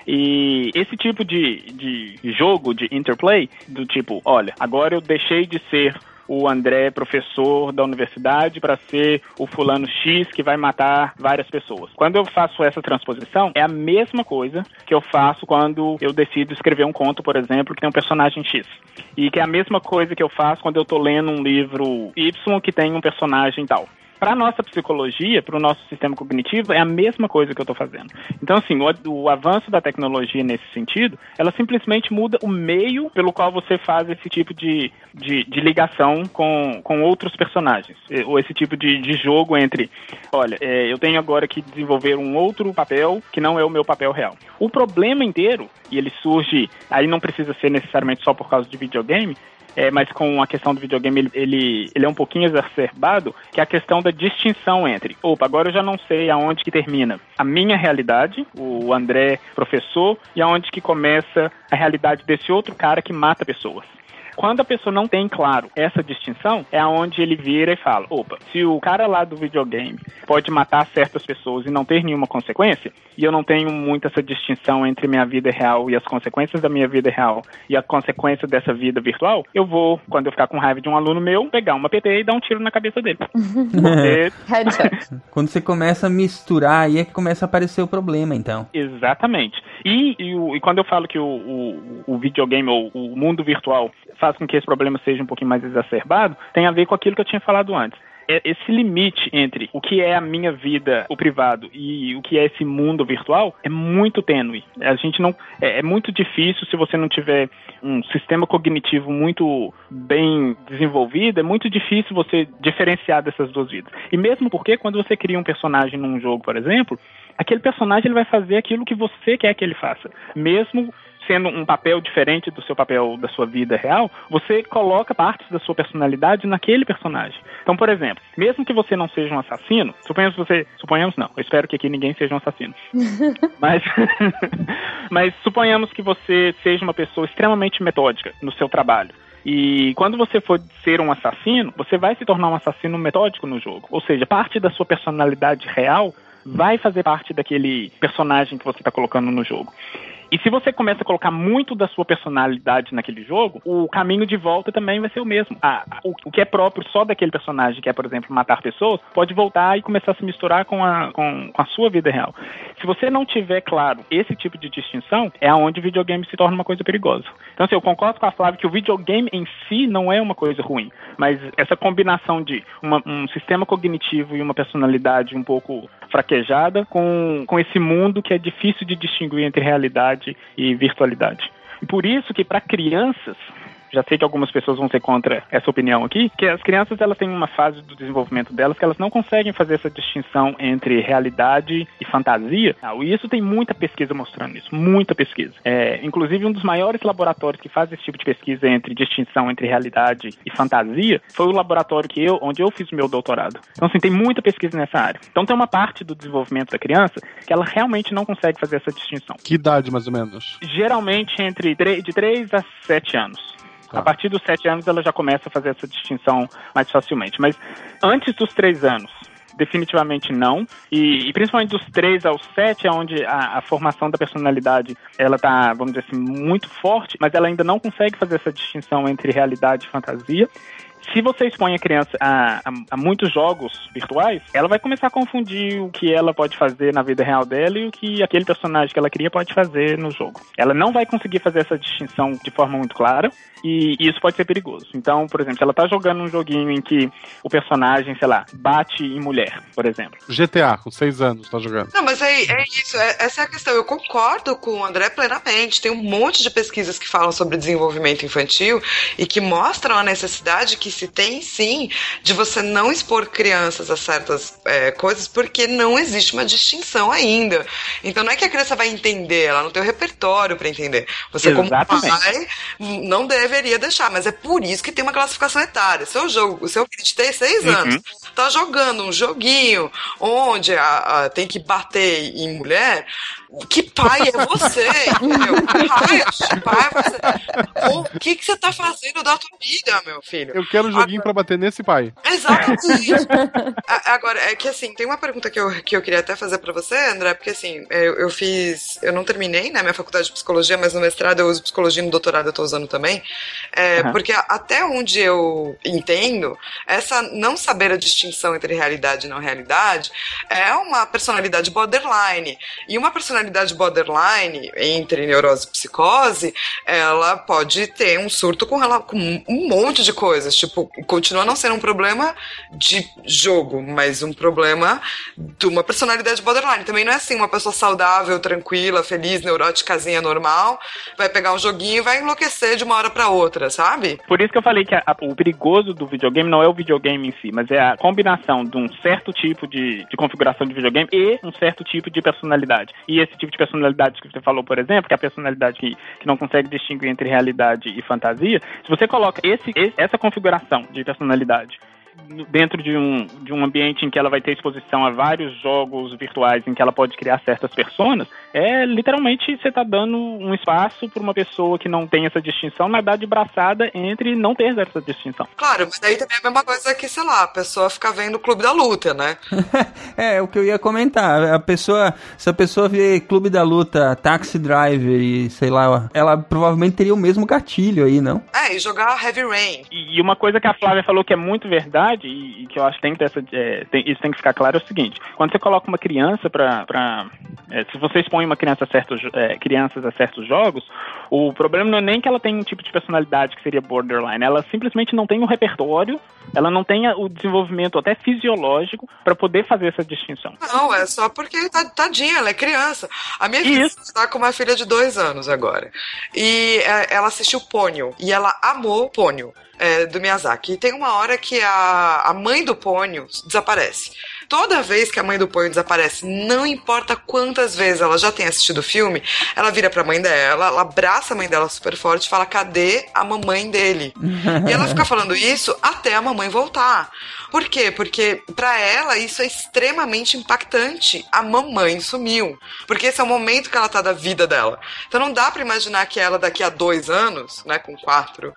E esse tipo de, de jogo, de interplay, do tipo, olha, agora eu deixei de ser o André professor da universidade para ser o fulano X que vai matar várias pessoas. Quando eu faço essa transposição, é a mesma coisa que eu faço quando eu decido escrever um conto, por exemplo, que tem um personagem X. E que é a mesma coisa que eu faço quando eu estou lendo um livro Y que tem um personagem tal para nossa psicologia, para o nosso sistema cognitivo, é a mesma coisa que eu estou fazendo. Então, assim, o, o, avanço da tecnologia nesse sentido, ela simplesmente muda o meio pelo qual você faz esse tipo de, de, de ligação com, com outros personagens, ou esse tipo de, de jogo entre, olha, é, eu tenho agora que desenvolver um outro papel que não é o meu papel real. O problema inteiro, e ele surge, aí não precisa ser necessariamente só por causa de videogame, é, mas com a questão do videogame ele, ele, ele, é um pouquinho exacerbado, que é a questão da distinção entre, opa, agora eu já não sei aonde que termina a minha realidade, o André professor, e aonde que começa a realidade desse outro cara que mata pessoas. Quando a pessoa não tem claro essa distinção, é aonde ele vira e fala: opa, se o cara lá do videogame pode matar certas pessoas e não ter nenhuma consequência, e eu não tenho muito essa distinção entre minha vida real e as consequências da minha vida real e a consequência dessa vida virtual, eu vou, quando eu ficar com raiva de um aluno meu, pegar uma PT e dar um tiro na cabeça dele. [laughs] Porque... [laughs] quando você começa a misturar, aí é que começa a aparecer o problema, então. Exatamente. E, e, e quando eu falo que o, o, o videogame ou o mundo virtual faz com que esse problema seja um pouquinho mais exacerbado, tem a ver com aquilo que eu tinha falado antes é, esse limite entre o que é a minha vida, o privado, e o que é esse mundo virtual é muito tênue. A gente não é, é, muito difícil se você não tiver um sistema cognitivo muito bem desenvolvido, é muito difícil você diferenciar dessas duas vidas. E mesmo porque quando você cria um personagem num jogo, por exemplo, aquele personagem ele vai fazer aquilo que você quer que ele faça, mesmo sendo um papel diferente do seu papel da sua vida real, você coloca partes da sua personalidade naquele personagem. Então, por exemplo, mesmo que você não seja um assassino, suponhamos você, suponhamos não, eu espero que aqui ninguém seja um assassino. [laughs] mas [laughs] mas suponhamos que você seja uma pessoa extremamente metódica no seu trabalho. E quando você for ser um assassino, você vai se tornar um assassino metódico no jogo. Ou seja, parte da sua personalidade real vai fazer parte daquele personagem que você está colocando no jogo. E se você começa a colocar muito da sua personalidade naquele jogo, o caminho de volta também vai ser o mesmo. O, o, que é próprio só daquele personagem, que é, por exemplo, matar pessoas, pode voltar e começar a se misturar com a, com, com a sua vida real. Se você não tiver claro esse tipo de distinção, é onde o videogame se torna uma coisa perigosa. Então, assim, eu concordo com a Flávia que o videogame em si não é uma coisa ruim, mas essa combinação de uma, um sistema cognitivo e uma personalidade um pouco fraquejada com, com esse mundo que é difícil de distinguir entre realidade e virtualidade. Por isso que para crianças já sei que algumas pessoas vão ser contra essa opinião aqui, que as crianças elas têm uma fase do desenvolvimento delas que elas não conseguem fazer essa distinção entre realidade e fantasia. Ah, e isso tem muita pesquisa mostrando isso, muita pesquisa. É, inclusive um dos maiores laboratórios que faz esse tipo de pesquisa entre distinção entre realidade e fantasia foi o laboratório que eu, onde eu fiz o meu doutorado. Então assim, tem muita pesquisa nessa área. Então tem uma parte do desenvolvimento da criança que ela realmente não consegue fazer essa distinção. Que idade mais ou menos? Geralmente entre de 3 a 7 anos. Tá. A partir dos sete anos ela já começa a fazer essa distinção mais facilmente. Mas antes dos três anos, definitivamente não. E, e, principalmente dos três aos sete, é onde a, a, formação da personalidade ela tá, vamos dizer assim, muito forte, mas ela ainda não consegue fazer essa distinção entre realidade e fantasia se você expõe a criança a, a, a, muitos jogos virtuais, ela vai começar a confundir o que ela pode fazer na vida real dela e o que aquele personagem que ela cria pode fazer no jogo. Ela não vai conseguir fazer essa distinção de forma muito clara e, e isso pode ser perigoso. Então, por exemplo, se ela tá jogando um joguinho em que o personagem, sei lá, bate em mulher, por exemplo. GTA, com seis anos, tá jogando. Não, mas é, é isso, é, essa é a questão. Eu concordo com o André plenamente. Tem um monte de pesquisas que falam sobre desenvolvimento infantil e que mostram a necessidade que chatice tem sim de você não expor crianças a certas é, coisas porque não existe uma distinção ainda. Então não é que a criança vai entender, ela não tem o repertório para entender. Você, Exatamente. como pai, não deveria deixar, mas é por isso que tem uma classificação etária. Seu jogo, o seu filho de seis Uhum. anos tá jogando um joguinho onde a- a- tem que bater em mulher. Que pai é você? entendeu? Que pai, pai é você? O que, que você tá fazendo da tua vida, meu filho? Eu quero um joguinho pra bater nesse pai. Exatamente. [laughs] A- Agora, é que assim, tem uma pergunta que eu, que eu queria até fazer pra você, André, porque assim, eu, eu fiz. Eu não terminei, né, minha faculdade de psicologia, mas no mestrado eu uso psicologia e no doutorado eu tô usando também. É, Aham. Porque até onde eu entendo, essa não saber a distinção entre realidade e não realidade é uma personalidade borderline. E uma personalidade borderline, entre neurose e psicose, ela pode ter um surto com, rela- com um monte de coisas. Tipo, continua não sendo um problema de jogo, mas um problema de uma personalidade borderline. Também não é assim, uma pessoa saudável, tranquila, feliz, neuróticazinha normal, vai pegar um joguinho e vai enlouquecer de uma hora pra outra, sabe? Por isso que eu falei que a- o perigoso do videogame não é o videogame em si, mas é a combinação de um certo tipo de, de configuração de videogame e um certo tipo de personalidade. E esse tipo de personalidade que você falou, por exemplo, que é a personalidade que, que não consegue distinguir entre realidade e fantasia, se você coloca esse, esse- essa configuração de personalidade dentro de um, de um ambiente em que ela vai ter exposição a vários jogos virtuais em que ela pode criar certas personas, é literalmente você tá dando um espaço para uma pessoa que não tem essa distinção nadar de braçada entre não ter essa distinção. Claro, mas daí também é a mesma coisa que, sei lá, a pessoa fica vendo o Clube da Luta, né? [laughs] É, o que eu ia comentar. A pessoa, se a pessoa vê Clube da Luta, Taxi Driver e sei lá, ela provavelmente teria o mesmo gatilho aí, não? É, e jogar Heavy Rain. E uma coisa que a Flávia falou que é muito verdade e, e que eu acho que tem que ter essa, é, tem- isso tem que ficar claro é o seguinte: quando você coloca uma criança para, se você expõe uma criança a certos, é, crianças a certos jogos, o problema não é nem que ela tem um tipo de personalidade que seria borderline, ela simplesmente não tem o repertório, ela não tem o desenvolvimento até fisiológico para poder fazer essa distinção. Não, é só porque tá- tadinha, ela é criança. A minha filha está com uma filha de dois anos agora. E é, ela assistiu Pônio. E ela amou Pônio, é, do Miyazaki. E tem uma hora que a, a mãe do Pônio desaparece. Toda vez que a mãe do Pônio desaparece, não importa quantas vezes ela já tenha assistido o filme, ela vira pra mãe dela, ela abraça a mãe dela super forte e fala: cadê a mamãe dele? E ela fica falando isso até a mamãe voltar. Por quê? Porque pra ela isso é extremamente impactante. A mamãe sumiu. Porque esse é o momento que ela tá da vida dela. Então não dá pra imaginar que ela daqui a dois anos, né, com quatro,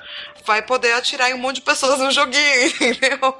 vai poder atirar em um monte de pessoas no joguinho, [laughs] entendeu?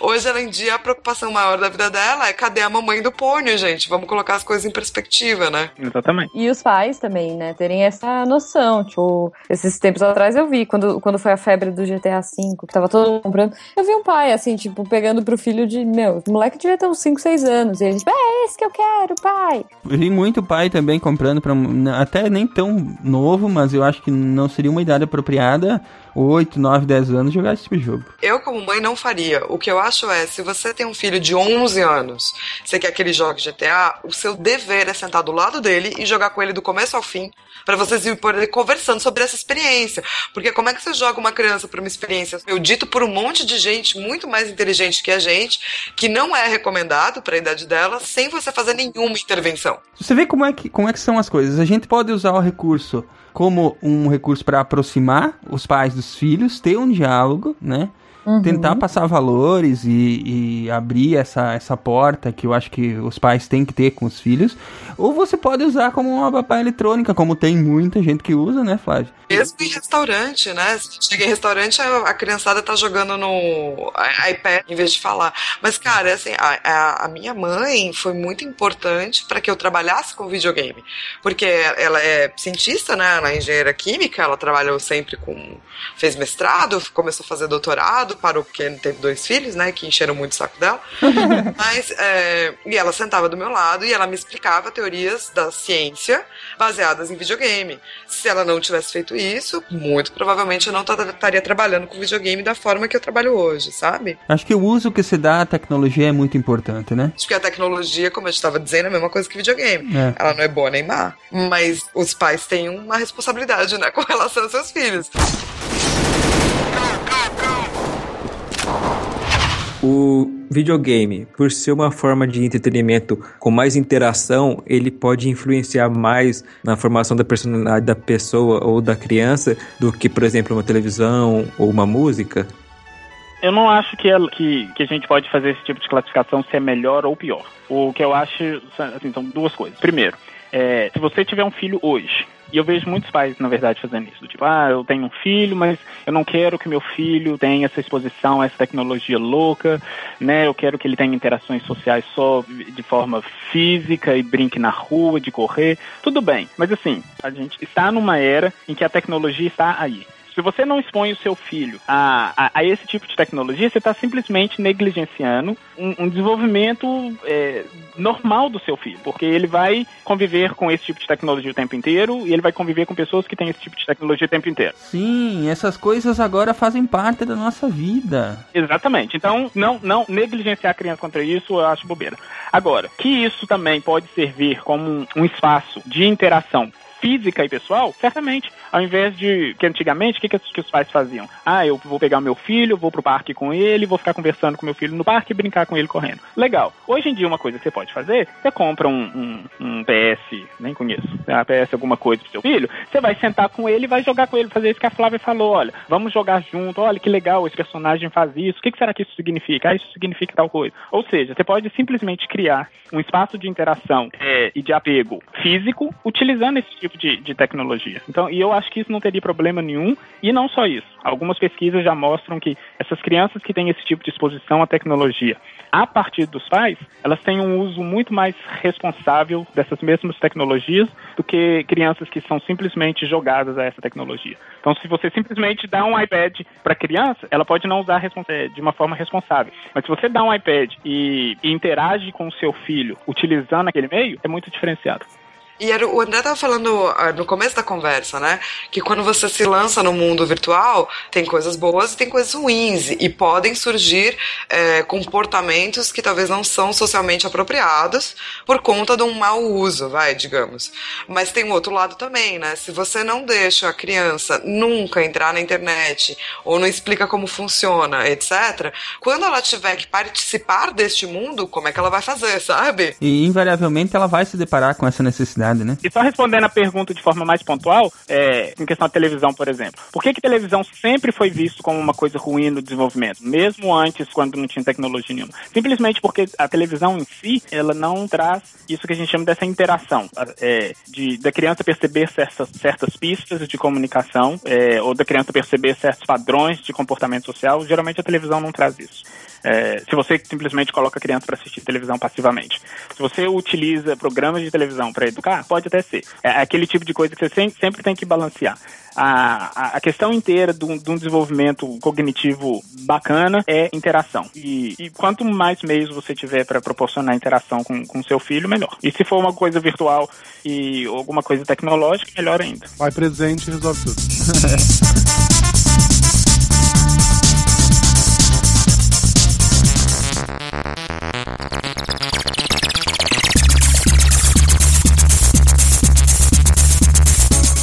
Hoje, além de a preocupação maior da vida dela é cadê a mamãe do pônio, gente? Vamos colocar as coisas em perspectiva, né? Exatamente. E os pais também, né, terem essa noção. Tipo, esses tempos atrás eu vi, quando, quando foi a febre do GTA V, que tava todo mundo comprando, eu vi um pai, assim, tipo, pegando pro filho de, meu, o moleque devia ter uns 5, 6 anos. E ele, tipo, é esse que eu quero, pai. Eu vi muito pai também comprando pra. Até nem tão novo, mas eu acho que não seria uma idade apropriada. 8, 9, 10 anos jogar esse tipo de jogo. Eu, como mãe, não faria. O que eu acho é, se você tem um filho de 11 anos, você quer que ele jogue GTA, o seu dever é sentar do lado dele e jogar com ele do começo ao fim, para vocês irem poder conversando sobre essa experiência. Porque como é que você joga uma criança para uma experiência, eu dito por um monte de gente muito mais inteligente que a gente, que não é recomendado para a idade dela, sem você fazer nenhuma intervenção. Você vê como é, que, como é que são as coisas. A gente pode usar o recurso como um recurso para aproximar os pais dos filhos, ter um diálogo, né? Uhum. Tentar passar valores e, e abrir essa, essa porta que eu acho que os pais têm que ter com os filhos. Ou você pode usar como uma babá eletrônica, como tem muita gente que usa, né, Flávio? Mesmo em restaurante, né? Se chega em restaurante, a, a criançada tá jogando no iPad em vez de falar. Mas, cara, assim, a, a- a minha mãe foi muito importante para que eu trabalhasse com videogame. Porque ela é cientista, né? Ela é engenheira química, ela trabalhou sempre com. fez mestrado, começou a fazer doutorado, parou porque teve dois filhos, né? Que encheram muito o saco dela. [laughs] Mas, é, e ela sentava do meu lado e ela me explicava teorias da ciência baseadas em videogame. Se ela não tivesse feito isso, muito provavelmente eu não ta- estaria trabalhando com videogame da forma que eu trabalho hoje, sabe? Acho que o uso que se dá à tecnologia é muito importante, né? Acho que a tecnologia, como eu estava dizendo, é a mesma coisa que videogame. É. Ela não é boa nem má. Mas os pais têm uma responsabilidade, né, com relação aos seus filhos. O videogame, por ser uma forma de entretenimento com mais interação, ele pode influenciar mais na formação da personalidade da pessoa ou da criança do que, por exemplo, uma televisão ou uma música? Eu não acho que, é- que, que a gente pode fazer esse tipo de classificação se é melhor ou pior. O que eu acho, assim, são duas coisas. Primeiro, é, se você tiver um filho hoje, e eu vejo muitos pais, na verdade, fazendo isso. Tipo, ah, eu tenho um filho, mas eu não quero que meu filho tenha essa exposição a essa tecnologia louca, né? Eu quero que ele tenha interações sociais só de forma física e brinque na rua, de correr. Tudo bem, mas assim, a gente está numa era em que a tecnologia está aí. Se você não expõe o seu filho a, a, a esse tipo de tecnologia, você está simplesmente negligenciando um, um desenvolvimento é, normal do seu filho, porque ele vai conviver com esse tipo de tecnologia o tempo inteiro e ele vai conviver com pessoas que têm esse tipo de tecnologia o tempo inteiro. Sim, essas coisas agora fazem parte da nossa vida. Exatamente. Então, não, não negligenciar a criança contra isso, eu acho bobeira. Agora, que isso também pode servir como um, um espaço de interação física e pessoal, certamente. Ao invés de que antigamente, o que, que, os pais faziam? Ah, eu vou pegar o meu filho, vou pro parque com ele, vou ficar conversando com meu filho no parque e brincar com ele correndo. Legal. Hoje em dia, uma coisa que você pode fazer, você compra um, um, um PS, nem conheço, a PS alguma coisa pro seu filho, você vai sentar com ele e vai jogar com ele, fazer isso que a Flávia falou, olha, vamos jogar junto, olha que legal, esse personagem faz isso, o que, que será que isso significa? Ah, isso significa tal coisa. Ou seja, você pode simplesmente criar um espaço de interação é, e de apego físico utilizando esse tipo de, de tecnologia. Então, e eu acho que isso não teria problema nenhum. E não só isso. Algumas pesquisas já mostram que essas crianças que têm esse tipo de exposição à tecnologia a partir dos pais, elas têm um uso muito mais responsável dessas mesmas tecnologias do que crianças que são simplesmente jogadas a essa tecnologia. Então, se você simplesmente dá um iPad para criança, ela pode não usar de uma forma responsável. Mas se você dá um iPad e, e interage com o seu filho utilizando aquele meio, é muito diferenciado. E era, o André estava falando uh, no começo da conversa, né? Que quando você se lança no mundo virtual, tem coisas boas e tem coisas ruins. E podem surgir é, comportamentos que talvez não são socialmente apropriados por conta de um mau uso, vai, digamos. Mas tem um outro lado também, né? Se você não deixa a criança nunca entrar na internet ou não explica como funciona, etc., quando ela tiver que participar deste mundo, como é que ela vai fazer, sabe? E invariavelmente ela vai se deparar com essa necessidade né? E só respondendo a pergunta de forma mais pontual, é, em questão da televisão, por exemplo. Por que, que televisão sempre foi visto como uma coisa ruim no desenvolvimento? Mesmo antes, quando não tinha tecnologia nenhuma. Simplesmente porque a televisão em si, ela não traz isso que a gente chama dessa interação. É, de, da criança perceber certas, certas pistas de comunicação, é, ou da criança perceber certos padrões de comportamento social. Geralmente a televisão não traz isso. É, se você simplesmente coloca a criança para assistir televisão passivamente. Se você utiliza programas de televisão para educar, pode até ser. É aquele tipo de coisa que você sempre tem que balancear. A, a, questão inteira de um, de desenvolvimento cognitivo bacana é interação. E, e quanto mais meios você tiver para proporcionar interação com, com seu filho, melhor. E se for uma coisa virtual e alguma coisa tecnológica, melhor ainda. Vai presente e resolve tudo. [laughs]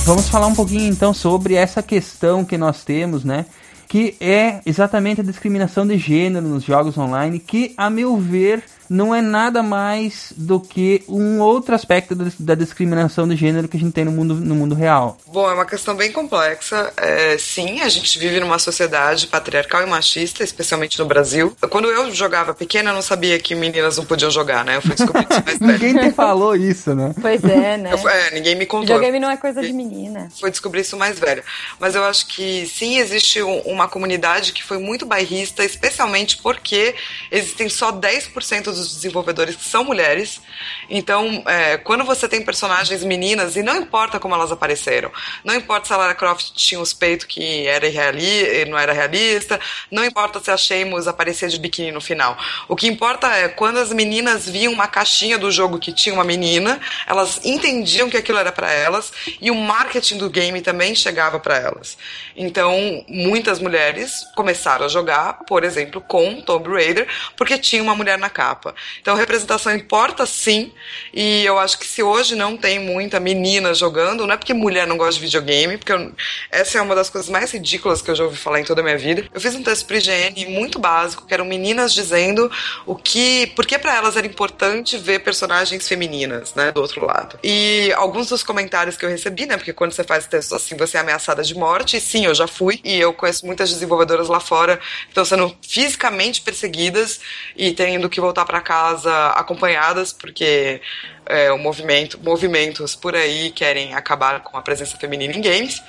Vamos falar um pouquinho então sobre essa questão que nós temos, né? Que é exatamente a discriminação de gênero nos jogos online, que, a meu ver, não é nada mais do que um outro aspecto da discriminação de gênero que a gente tem no mundo, no mundo real. Bom, é uma questão bem complexa. É, sim, a gente vive numa sociedade patriarcal e machista, especialmente no Brasil. Quando eu jogava pequena, eu não sabia que meninas não podiam jogar, né? Eu fui descobrir isso mais [laughs] Ninguém te falou isso, né? Pois é, [laughs] né? Eu, é, ninguém me contou. Videogame não é coisa de menina. Foi descobrir isso mais velho. Mas eu acho que sim, existe uma comunidade que foi muito bairrista, especialmente porque existem só 10% dos desenvolvedores que são mulheres. Então, é, quando você tem personagens meninas, e não importa como elas apareceram, não importa se a Lara Croft tinha os peitos que era irreali não era realista, não importa se a Sheamus aparecia de biquíni no final. O que importa é quando as meninas viam uma caixinha do jogo que tinha uma menina, elas entendiam que aquilo era para elas e o marketing do game também chegava para elas. Então, muitas mulheres começaram a jogar, por exemplo, com Tomb Raider, porque tinha uma mulher na capa. Etapa. Então, representação importa sim, e eu acho que se hoje não tem muita menina jogando, não é porque mulher não gosta de videogame, porque eu, essa é uma das coisas mais ridículas que eu já ouvi falar em toda a minha vida. Eu fiz um teste pro IGN muito básico, que eram meninas dizendo o que, por que para elas era importante ver personagens femininas, né, do outro lado. E alguns dos comentários que eu recebi, né, porque quando você faz textos assim, você é ameaçada de morte, e sim, eu já fui, e eu conheço muitas desenvolvedoras lá fora que estão sendo fisicamente perseguidas e tendo que voltar para casa acompanhadas, porque é, o movimento, movimentos por aí querem acabar com a presença feminina em games.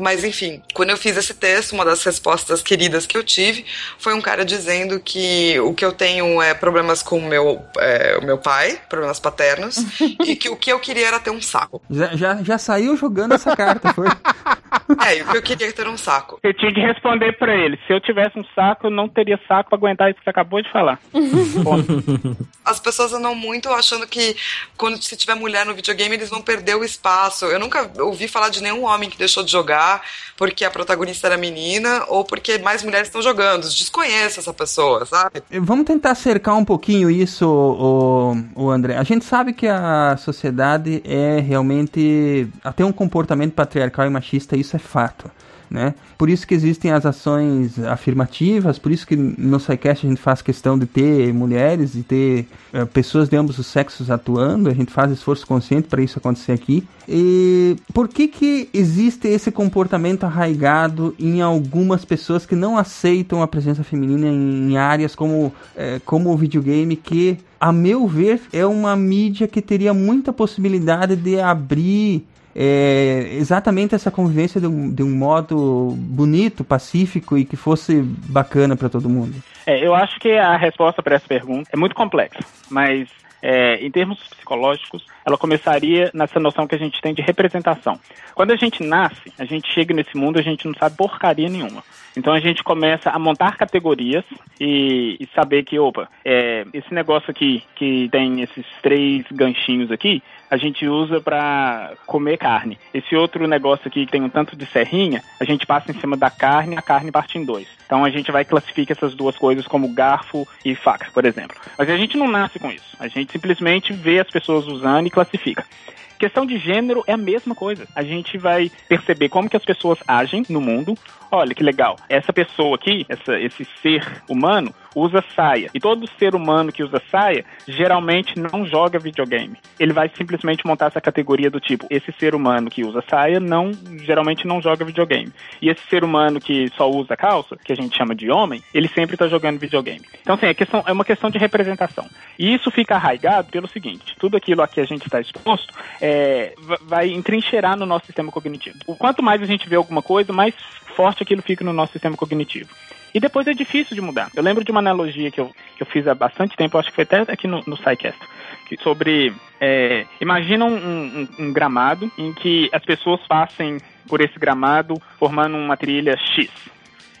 Mas enfim, quando eu fiz esse texto, uma das respostas queridas que eu tive foi um cara dizendo que o que eu tenho é problemas com o meu, é, o meu pai, problemas paternos, [laughs] e que o que eu queria era ter um saco. Já, já, já saiu jogando essa carta, foi? [laughs] É, o que eu queria era ter um saco. Eu tinha que responder pra ele. Se eu tivesse um saco, eu não teria saco pra aguentar isso que você acabou de falar. [laughs] As pessoas andam muito achando que quando se tiver mulher no videogame, eles vão perder o espaço. Eu nunca ouvi falar de nenhum homem que deixou de jogar porque a protagonista era menina ou porque mais mulheres estão jogando. Desconheço essa pessoa, sabe? Vamos tentar cercar um pouquinho isso, o, o André. A gente sabe que a sociedade é realmente até um comportamento patriarcal e machista, isso é fato. Né? Por isso que existem as ações afirmativas, por isso que no SciCast a gente faz questão de ter mulheres e ter uh, pessoas de ambos os sexos atuando, a gente faz esforço consciente para isso acontecer aqui. E por que que existe esse comportamento arraigado em algumas pessoas que não aceitam a presença feminina em, áreas como, uh, como o videogame, que a meu ver é uma mídia que teria muita possibilidade de abrir é, exatamente essa convivência de um, de um modo bonito, pacífico e que fosse bacana para todo mundo? É, eu acho que a resposta para essa pergunta é muito complexa, mas é, em termos psicológicos, ela começaria nessa noção que a gente tem de representação. Quando a gente nasce, a gente chega nesse mundo, a gente não sabe porcaria nenhuma. Então a gente começa a montar categorias e, e saber que, opa, é, esse negócio aqui que tem esses três ganchinhos aqui, a gente usa para comer carne. Esse outro negócio aqui que tem um tanto de serrinha, a gente passa em cima da carne, a carne parte em dois. Então a gente vai classificar essas duas coisas como garfo e faca, por exemplo. Mas a gente não nasce com isso. A gente simplesmente vê as pessoas usando e classifica. Questão de gênero é a mesma coisa. A gente vai perceber como que as pessoas agem no mundo. Olha que legal. Essa pessoa aqui, essa, esse ser humano, usa saia. E todo ser humano que usa saia geralmente não joga videogame. Ele vai simplesmente montar essa categoria do tipo: esse ser humano que usa saia não geralmente não joga videogame. E esse ser humano que só usa calça, que a gente chama de homem, ele sempre está jogando videogame. Então, assim, é, questão, é uma questão de representação. E isso fica arraigado pelo seguinte: tudo aquilo a que a gente está exposto é, vai entrincheirar no nosso sistema cognitivo. O quanto mais a gente vê alguma coisa, mais forte aquilo fica no nosso sistema cognitivo. E depois é difícil de mudar. Eu lembro de uma analogia que eu, que eu fiz há bastante tempo, acho que foi até aqui no, no SciCast, sobre. É, imagina um, um, um, gramado em que as pessoas passem por esse gramado formando uma trilha X.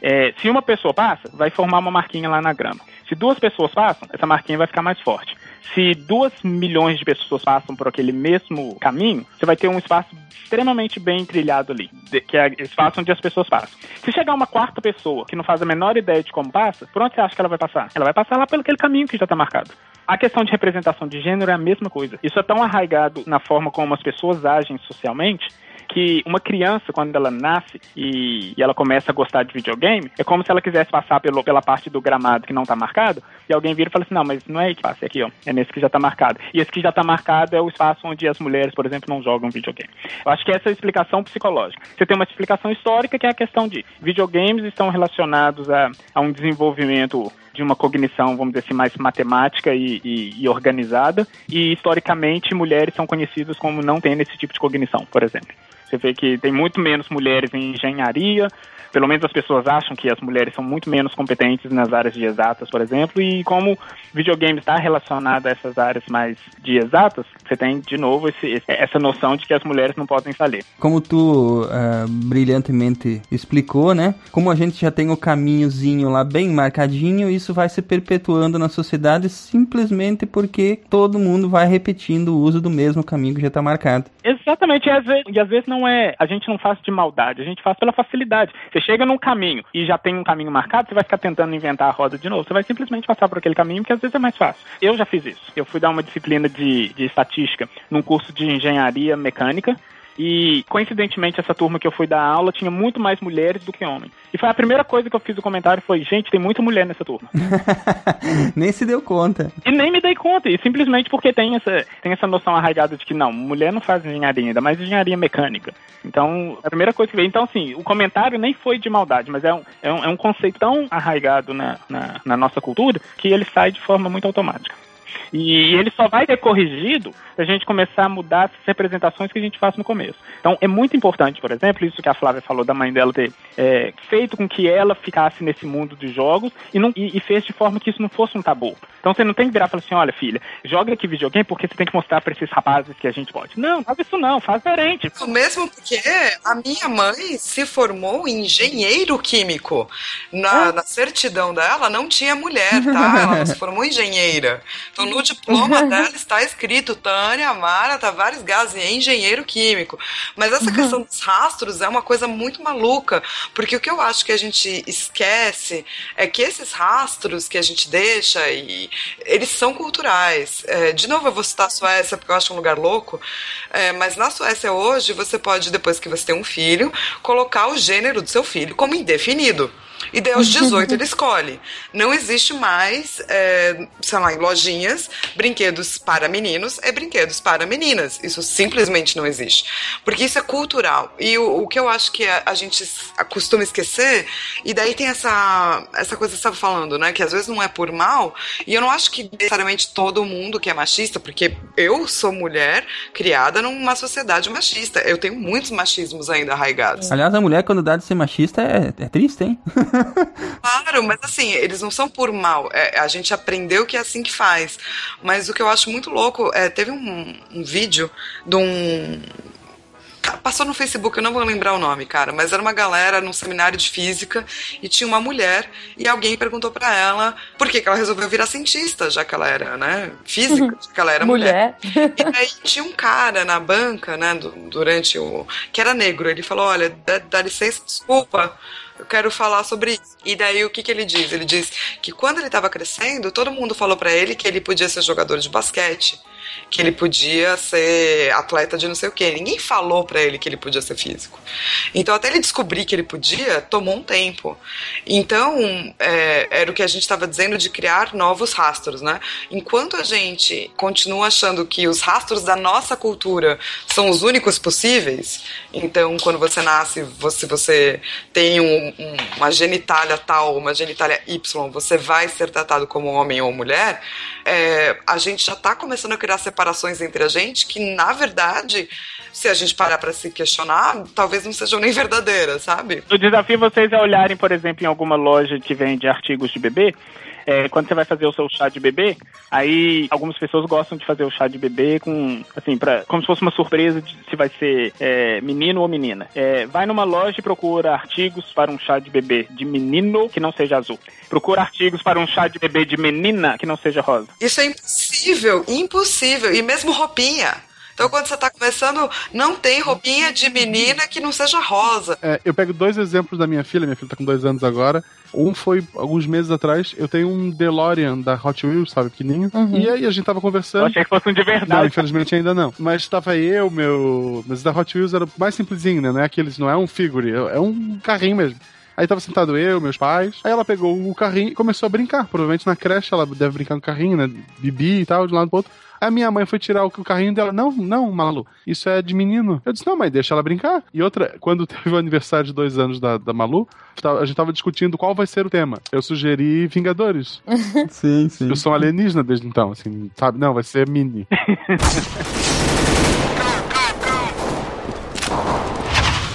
É, se uma pessoa passa, vai formar uma marquinha lá na grama. Se duas pessoas passam, essa marquinha vai ficar mais forte. Se duas milhões de pessoas passam por aquele mesmo caminho, você vai ter um espaço extremamente bem trilhado ali, que é o espaço onde as pessoas passam. Se chegar uma quarta pessoa que não faz a menor ideia de como passa, por onde você acha que ela vai passar? Ela vai passar lá pelo aquele caminho que já está marcado. A questão de representação de gênero é a mesma coisa. Isso é tão arraigado na forma como as pessoas agem socialmente que uma criança, quando ela nasce e, e, ela começa a gostar de videogame, é como se ela quisesse passar pelo, pela parte do gramado que não está marcado, e alguém vira e fala assim, não, mas não é aí que passa, é aqui, ó, é nesse que já está marcado. E esse que já está marcado é o espaço onde as mulheres, por exemplo, não jogam videogame. Eu acho que essa é a explicação psicológica. Você tem uma explicação histórica, que é a questão de videogames estão relacionados a, a um desenvolvimento de uma cognição, vamos dizer assim, mais matemática e, e, e, organizada, e historicamente mulheres são conhecidas como não tendo esse tipo de cognição, por exemplo. Você vê que tem muito menos mulheres em engenharia, pelo menos as pessoas acham que as mulheres são muito menos competentes nas áreas de exatas, por exemplo, e como videogame está relacionado a essas áreas mais de exatas, você tem de novo esse, essa noção de que as mulheres não podem saber. Como tu uh, brilhantemente explicou, né? Como a gente já tem o caminhozinho lá bem marcadinho, isso vai se perpetuando na sociedade simplesmente porque todo mundo vai repetindo o uso do mesmo caminho que já está marcado. Exatamente, e às, vezes, e às vezes não não é. A gente não faz de maldade, a gente faz pela facilidade. Chega num caminho e já tem um caminho marcado, você vai ficar tentando inventar a roda de novo. Você vai simplesmente passar por aquele caminho, que às vezes é mais fácil. Eu já fiz isso. Eu fui dar uma disciplina de, de estatística num curso de engenharia mecânica. E, coincidentemente, essa turma que eu fui dar aula tinha muito mais mulheres do que homens. E foi a primeira coisa que eu fiz no comentário foi, gente, tem muita mulher nessa turma. [laughs] Nem se deu conta. E nem me dei conta, e simplesmente porque tem essa, tem essa noção arraigada de que não, mulher não faz engenharia ainda, mais engenharia mecânica. Então, a primeira coisa que veio. Então, assim, o comentário nem foi de maldade, mas é um, é um, é um conceito tão arraigado na, na, na nossa cultura que ele sai de forma muito automática. E ele só vai ter corrigido se a gente começar a mudar as representações que a gente faz no começo. Então, é muito importante, por exemplo, isso que a Flávia falou da mãe dela ter é, feito com que ela ficasse nesse mundo de jogos e, não, e, e, fez de forma que isso não fosse um tabu. Então, você não tem que virar e falar assim: olha, filha, joga aqui videogame porque você tem que mostrar para esses rapazes que a gente pode. Não, faz isso não, faz diferente. Mesmo porque a minha mãe se formou em engenheiro químico. Na, é. na certidão dela não tinha mulher, tá? Ela [laughs] se formou engenheira. Então, no diploma dela está escrito Tânia Amara Tavares Gás, é engenheiro químico. Mas essa questão dos rastros é uma coisa muito maluca, porque o que eu acho que a gente esquece é que esses rastros que a gente deixa, e eles são culturais. É, de novo, eu vou citar a Suécia, porque eu acho um lugar louco, é, mas na Suécia hoje, você pode, depois que você tem um filho, colocar o gênero do seu filho como indefinido. E daí aos [laughs] 18 ele escolhe. Não existe mais, é, sei lá, em lojinhas, brinquedos para meninos é brinquedos para meninas. Isso simplesmente não existe. Porque isso é cultural. E o, o que eu acho que a, a, gente costuma esquecer, e daí tem essa, essa coisa que você estava falando, né? Que às vezes não é por mal, e eu não acho que necessariamente todo mundo que é machista, porque eu sou mulher criada numa sociedade machista. Eu tenho muitos machismos ainda arraigados. Aliás, a mulher, quando dá de ser machista, é, é triste, hein? [laughs] Claro, mas assim, eles não são por mal. É, a gente aprendeu que é assim que faz. Mas o que eu acho muito louco é, teve um, um vídeo de um passou no Facebook, eu não vou lembrar o nome, cara, mas era uma galera num seminário de física e tinha uma mulher e alguém perguntou para ela por que, que ela resolveu virar cientista, já que ela era, né, física, já que ela era mulher. mulher. E aí tinha um cara na banca, né, durante o que era negro, ele falou, olha, dá, dá licença, desculpa, eu quero falar sobre isso. E daí o que, que ele diz? Ele diz que quando ele estava crescendo, todo mundo falou para ele que ele podia ser jogador de basquete, que ele podia ser atleta de não sei o quê. Ninguém falou para ele que ele podia ser físico. Então, até ele descobrir que ele podia, tomou um tempo. Então, é, era o que a gente estava dizendo de criar novos rastros, né? Enquanto a gente continua achando que os rastros da nossa cultura são os únicos possíveis, então, quando você nasce, você, você tem um, um, uma genitália tal, uma genitália Y, você vai ser tratado como homem ou mulher, é, a gente já está começando a criar separações entre a gente que, na verdade, se a gente parar para se questionar, talvez não sejam nem verdadeiras, sabe? O desafio vocês é olharem, por exemplo, em alguma loja que vende artigos de bebê é, quando você vai fazer o seu chá de bebê, aí algumas pessoas gostam de fazer o chá de bebê com, assim, pra, como se fosse uma surpresa de se vai ser é, menino ou menina. É, vai numa loja e procura artigos para um chá de bebê de menino que não seja azul. Procura artigos para um chá de bebê de menina que não seja rosa. Isso é impossível, impossível. E mesmo roupinha. Então, quando você está começando, não tem roupinha de menina que não seja rosa. É, eu pego dois exemplos da minha filha, minha filha está com dois anos agora. Um foi alguns meses atrás, eu tenho um DeLorean da Hot Wheels, sabe, pequenininho. Uhum. E aí a gente tava conversando. Eu achei que fosse um de verdade. Não, infelizmente ainda não. Mas tava eu, meu. Mas da Hot Wheels era mais simplesinho, né? Não é aqueles, não é um figure, é um carrinho mesmo. Aí tava sentado eu, meus pais. Aí ela pegou o carrinho e começou a brincar. Provavelmente na creche ela deve brincar no carrinho, né? Bibi e tal, de um lado pro outro. A minha mãe foi tirar o carrinho dela. Não, não, Malu, isso é de menino. Eu disse, não, mãe, deixa ela brincar. E outra, quando [laughs] teve o aniversário de dois anos da, da Malu, a gente tava discutindo qual vai ser o tema. Eu sugeri Vingadores. [laughs] sim, sim. Eu sou um alienígena desde então, assim, sabe? Não, vai ser mini. [laughs]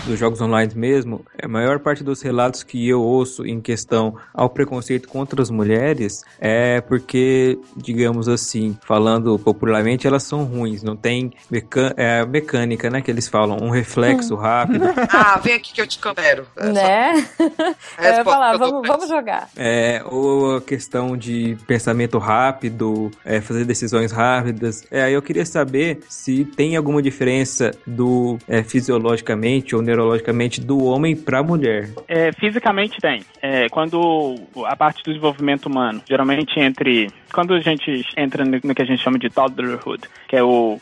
dos jogos online mesmo, a maior parte dos relatos que eu ouço em questão ao preconceito contra as mulheres é porque, digamos assim, falando popularmente, elas são ruins, não tem é, mecânica, né, que eles falam, um reflexo rápido. [laughs] Ah, vem aqui que eu te compero. É né? [laughs] Eu ia falar, vamos, vamos jogar. É, ou a questão de pensamento rápido, é, fazer decisões rápidas. É, eu queria saber se tem alguma diferença do é, fisiologicamente ou neurologicamente do homem para a mulher. É, fisicamente tem. É, quando a parte do desenvolvimento humano, geralmente entre quando a gente entra no que a gente chama de toddlerhood, que é o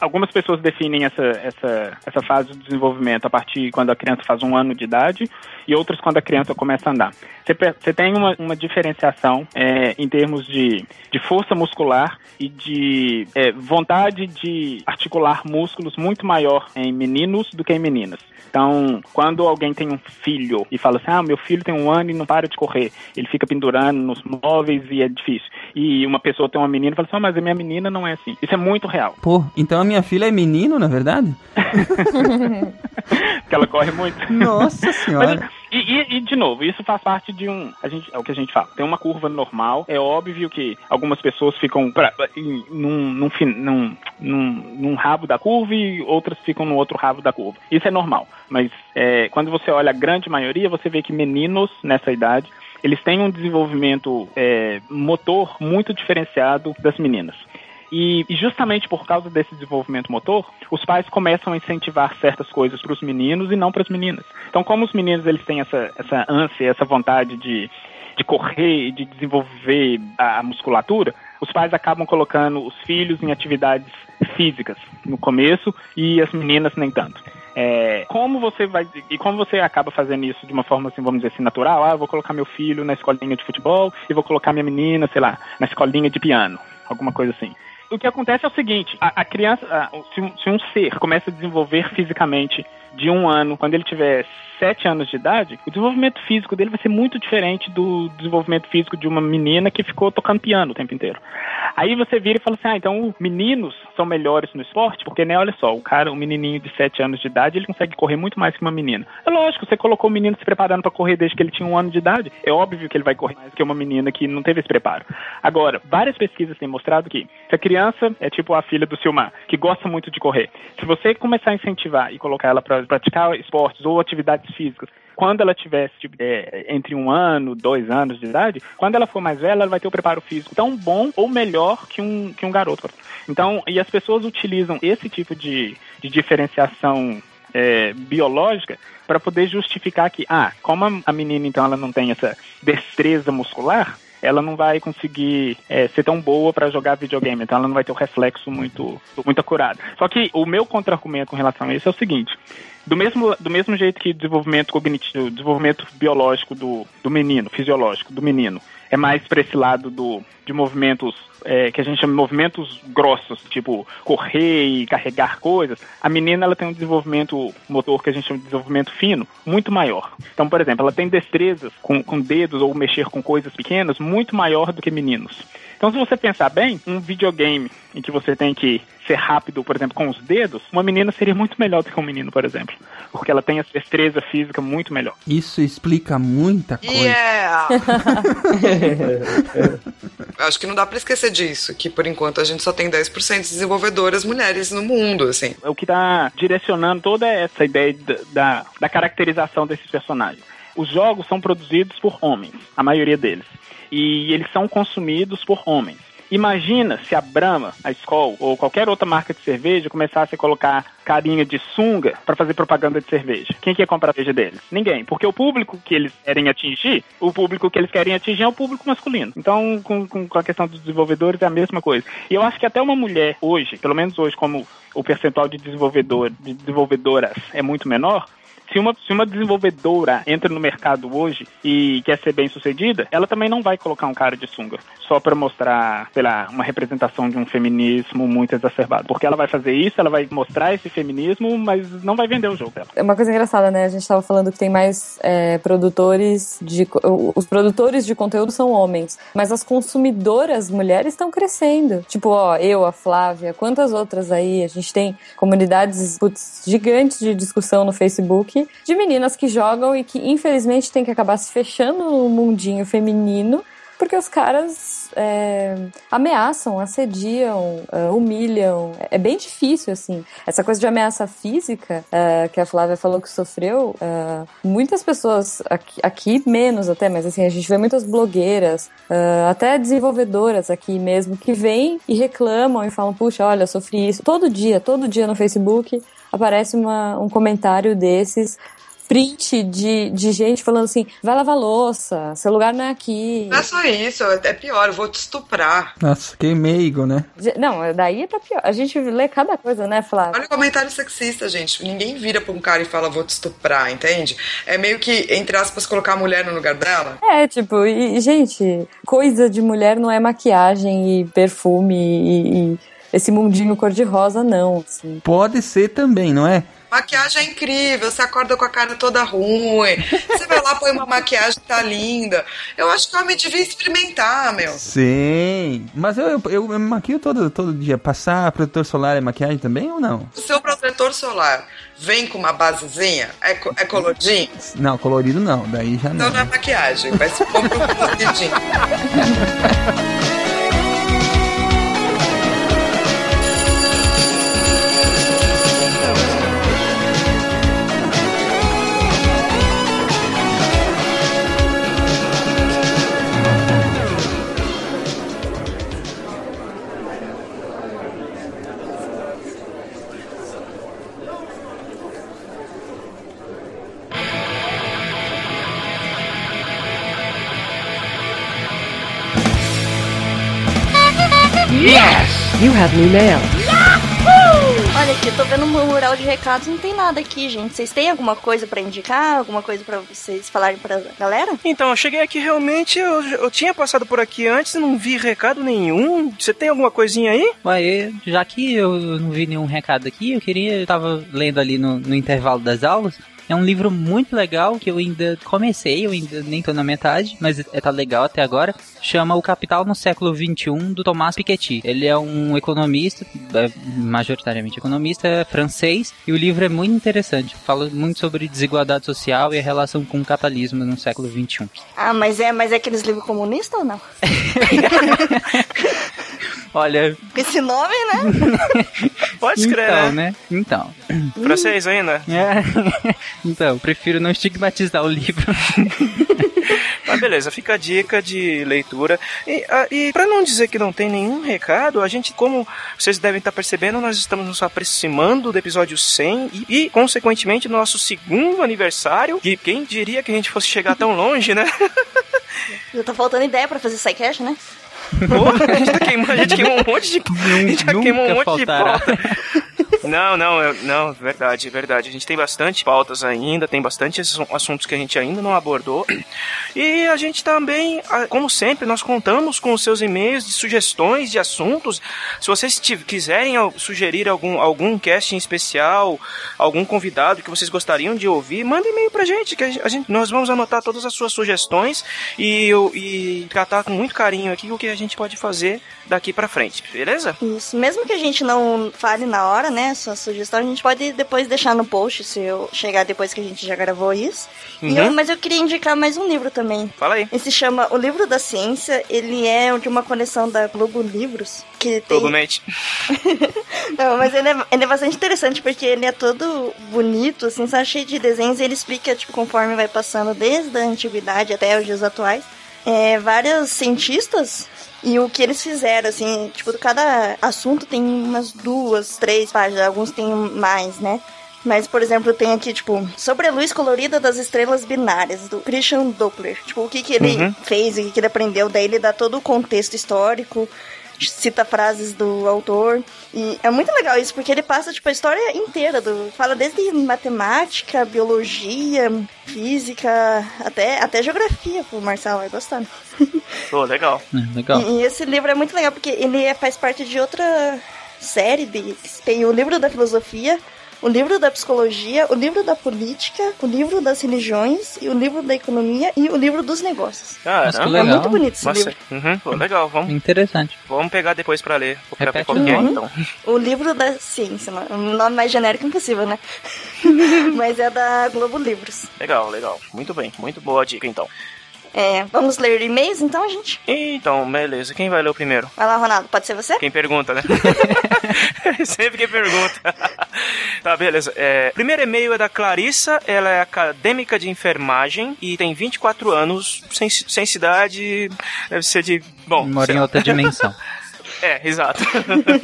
algumas pessoas definem essa, essa, essa fase do desenvolvimento a partir quando a criança faz um ano de idade e outras quando a criança começa a andar. Você, você tem uma, uma diferenciação é, em termos de, de força muscular e de é, vontade de articular músculos muito maior em meninos do que em meninas. Então, quando alguém tem um filho e fala assim, ah, meu filho tem um ano e não para de correr, ele fica pendurando nos móveis e é difícil. E uma pessoa tem uma menina e fala assim, ah, mas a minha menina não é assim. Isso é muito real. Pô, então a minha filha é menino, na verdade? [laughs] que ela corre muito. Nossa senhora. Mas, e, e, e, de novo, isso faz parte de um. A gente, é o que a gente fala. Tem uma curva normal. É óbvio que algumas pessoas ficam pra, num, num, num, num, num, rabo da curva e outras ficam no outro rabo da curva. Isso é normal. Mas é, quando você olha a grande maioria, você vê que meninos nessa idade eles têm um desenvolvimento é, motor muito diferenciado das meninas. E, e, justamente por causa desse desenvolvimento motor, os pais começam a incentivar certas coisas para os meninos e não para as meninas. Então, como os meninos eles têm essa, essa ânsia, essa vontade de, de correr de desenvolver a musculatura, os pais acabam colocando os filhos em atividades físicas no começo e as meninas nem tanto. É, como você vai e como você acaba fazendo isso de uma forma assim, vamos dizer assim, natural? Ah, eu vou colocar meu filho na escolinha de futebol e vou colocar minha menina, sei lá, na escolinha de piano, alguma coisa assim o que acontece é o seguinte: a, a criança, a, se, um, se, um, ser começa a desenvolver fisicamente de um ano, quando ele tiver sete anos de idade, o desenvolvimento físico dele vai ser muito diferente do desenvolvimento físico de uma menina que ficou tocando piano o tempo inteiro. Aí você vira e fala assim: ah, então meninos são melhores no esporte, porque, né, olha só, o cara, um menininho de 7 anos de idade, ele consegue correr muito mais que uma menina. É lógico, você colocou o menino se preparando para correr desde que ele tinha um ano de idade, é óbvio que ele vai correr mais que uma menina que não teve esse preparo. Agora, várias pesquisas têm mostrado que se a criança é tipo a filha do Silmar, que gosta muito de correr, se você começar a incentivar e colocar ela para praticar esportes ou atividades físicas, quando ela tiver tipo, é, entre um ano, dois anos de idade, quando ela for mais velha, ela vai ter o preparo físico tão bom ou melhor que um, que um garoto. Então, e as pessoas utilizam esse tipo de, de diferenciação é, biológica para poder justificar que, ah, como a menina então ela não tem essa destreza muscular, ela não vai conseguir é, ser tão boa para jogar videogame, então ela não vai ter o reflexo muito, muito acurado. Só que o meu contra-argumento com relação a isso é o seguinte: do mesmo, do mesmo jeito que o desenvolvimento cognitivo, desenvolvimento biológico do, do menino, fisiológico do menino, é mais para esse lado do, de movimentos é, que a gente chama de movimentos grossos, tipo correr e carregar coisas, a menina ela tem um desenvolvimento motor que a gente chama de desenvolvimento fino muito maior. Então, por exemplo, ela tem destrezas com, com dedos ou mexer com coisas pequenas muito maior do que meninos. Então, se você pensar bem, um videogame em que você tem que ser rápido, por exemplo, com os dedos, uma menina seria muito melhor do que um menino, por exemplo. Porque ela tem a destreza física muito melhor. Isso explica muita coisa. Yeah! [laughs] Acho que não dá para esquecer disso, que por enquanto a gente só tem 10% de desenvolvedoras mulheres no mundo, assim. É o que está direcionando toda essa ideia da, da caracterização desses personagens. Os jogos são produzidos por homens, a maioria deles e eles são consumidos por homens. Imagina se a Brahma, a Skol ou qualquer outra marca de cerveja começasse a colocar carinha de sunga para fazer propaganda de cerveja. Quem que ia comprar a cerveja deles? Ninguém, porque o público que eles querem atingir, o público que eles querem atingir é o público masculino. Então, com, com a questão dos desenvolvedores é a mesma coisa. E eu acho que até uma mulher hoje, pelo menos hoje, como o percentual de desenvolvedor, de desenvolvedoras é muito menor, se uma, se uma desenvolvedora entra no mercado hoje e quer ser bem sucedida, ela também não vai colocar um cara de sunga só para mostrar, sei lá, uma representação de um feminismo muito exacerbado. Porque ela vai fazer isso, ela vai mostrar esse feminismo, mas não vai vender o jogo dela. É uma coisa engraçada, né? A gente tava falando que tem mais é, produtores de. Os produtores de conteúdo são homens, mas as consumidoras mulheres estão crescendo. Tipo, ó, eu, a Flávia, quantas outras aí? A gente tem comunidades putz, gigantes de discussão no Facebook Facebook de meninas que jogam e que infelizmente tem que acabar se fechando no mundinho feminino porque os caras é, ameaçam, assediam, uh, humilham. É bem difícil, assim. Essa coisa de ameaça física uh, que a Flávia falou que sofreu, uh, muitas pessoas, aqui, aqui, menos até, mas assim, a gente vê muitas blogueiras, até desenvolvedoras aqui mesmo, que vêm e reclamam e falam: puxa, olha, sofri isso. Todo dia, todo dia no Facebook aparece uma, um comentário desses print de, de gente falando assim: vai lavar louça, seu lugar não é aqui. Não é só isso, é pior, eu vou te estuprar. Nossa, que meigo, né? Não, daí tá pior. A gente lê cada coisa, né, Flávio? Olha o comentário sexista, gente. Ninguém vira pra um cara e fala, vou te estuprar, entende? É meio que, entre aspas, colocar a mulher no lugar dela. É, tipo, e, gente, coisa de mulher não é maquiagem e perfume e, e esse mundinho cor-de-rosa, não. Assim. Pode ser também, não é? Maquiagem é incrível, você acorda com a cara toda ruim. [laughs] Você vai lá, põe uma maquiagem tá linda. Eu acho que o homem devia experimentar, meu. Sim. Mas eu, eu, eu me maquio todo, todo dia. Passar protetor solar é maquiagem também ou não? O seu protetor solar vem com uma basezinha? É, é coloridinho? Não, colorido não. Daí já não. Então não é maquiagem, vai se comprar um [laughs] coloridinho. You have new mail. Olha aqui, tô vendo um mural de recados, não tem nada aqui, gente. Vocês têm alguma coisa para indicar? Alguma coisa para vocês falarem pra galera? Então, eu cheguei aqui realmente, eu, eu tinha passado por aqui antes e não vi recado nenhum. Você tem alguma coisinha aí? Ué, já que eu não vi nenhum recado aqui, eu queria. Eu tava lendo ali no, no intervalo das aulas. É um livro muito legal que eu ainda comecei, eu ainda nem tô na metade, mas é, tá legal até agora. Chama O Capital no Século XXI, do Thomas Piketty. Ele é um economista, é majoritariamente economista, francês, e o livro é muito interessante. Fala muito sobre desigualdade social e a relação com o capitalismo no século XXI. Ah, mas é, mas é aqueles livros comunistas ou não? [laughs] Olha. Esse nome, né? [laughs] Pode escrever, então, né? né? Então. Francês ainda? É. [laughs] Então, prefiro não estigmatizar o livro. [laughs] Mas beleza, fica a dica de leitura. E, a, e para não dizer que não tem nenhum recado, a gente, como vocês devem estar percebendo, nós estamos nos aproximando do episódio 100 e, e consequentemente, nosso segundo aniversário. E quem diria que a gente fosse chegar tão longe, né? Já tá faltando ideia para fazer sidecast, né? Pô, a gente, tá queimando, a gente queimou um monte de. A gente já queimou um monte faltará. de pauta. Não, não, eu- não, verdade, verdade. A gente tem bastante pautas ainda, tem bastante assu- assuntos que a gente ainda não abordou. E a gente também, como sempre, nós contamos com os seus e-mails de sugestões de assuntos. Se vocês quiserem sugerir algum, algum casting especial, algum convidado que vocês gostariam de ouvir, manda e-mail pra gente, que a gente, nós vamos anotar todas as suas sugestões e, e tratar com muito carinho aqui o que a gente pode fazer daqui pra frente, beleza? Isso, mesmo que a gente não fale na hora, né, sua sugestão, a gente pode depois deixar no post, se eu chegar depois que a gente já gravou isso. Uhum. eu- mas eu queria indicar mais um livro também. Fala aí. Esse chama O Livro da Ciência, ele é de uma coleção da Globo Livros, que tem... Globomente. [laughs] Não, mas ele é, ele é bastante interessante porque ele é todo bonito, assim, só cheio de desenhos e ele explica, tipo, conforme vai passando desde a antiguidade até os dias atuais, é, vários cientistas e o que eles fizeram, assim, tipo, cada assunto tem umas duas, três páginas, alguns tem mais, né? Mas, por exemplo, tem aqui, tipo, sobre a luz colorida das estrelas binárias, do Christian Doppler. Tipo, o que, que ele Uhum. fez, o que, que ele aprendeu. Daí ele dá todo o contexto histórico, cita frases do autor. E é muito legal isso, porque ele passa, tipo, a história inteira. Do, fala desde matemática, biologia, física, até, até geografia. O Marcelo vai gostar. Pô, legal. legal. E, e esse livro é muito legal porque ele é- faz parte de outra série de tem o livro da filosofia, o livro da psicologia, o livro da política, o livro das religiões, e o livro da economia e o livro dos negócios. Nossa, que Caramba. É muito bonito esse Nossa, livro. uhum, pô, legal, vamos, Interessante. vamos pegar depois pra ler. Vou pegar qual o que é, então. O livro da ciência, né? o nome mais genérico impossível, né? [laughs] Mas é da Globo Livros. Legal, legal. Muito bem, muito boa a dica, então. É, vamos ler e-mails então, gente? Então, beleza. Quem vai ler o primeiro? Vai lá, Ronaldo, pode ser você? Quem pergunta, né? [laughs] Sempre quem pergunta. tá, beleza. É, primeiro e-mail é da Clarissa, ela é acadêmica de enfermagem e tem 24 anos, sem, sem cidade, deve ser de... Bom, Mora em outra dimensão. [laughs] É, exato.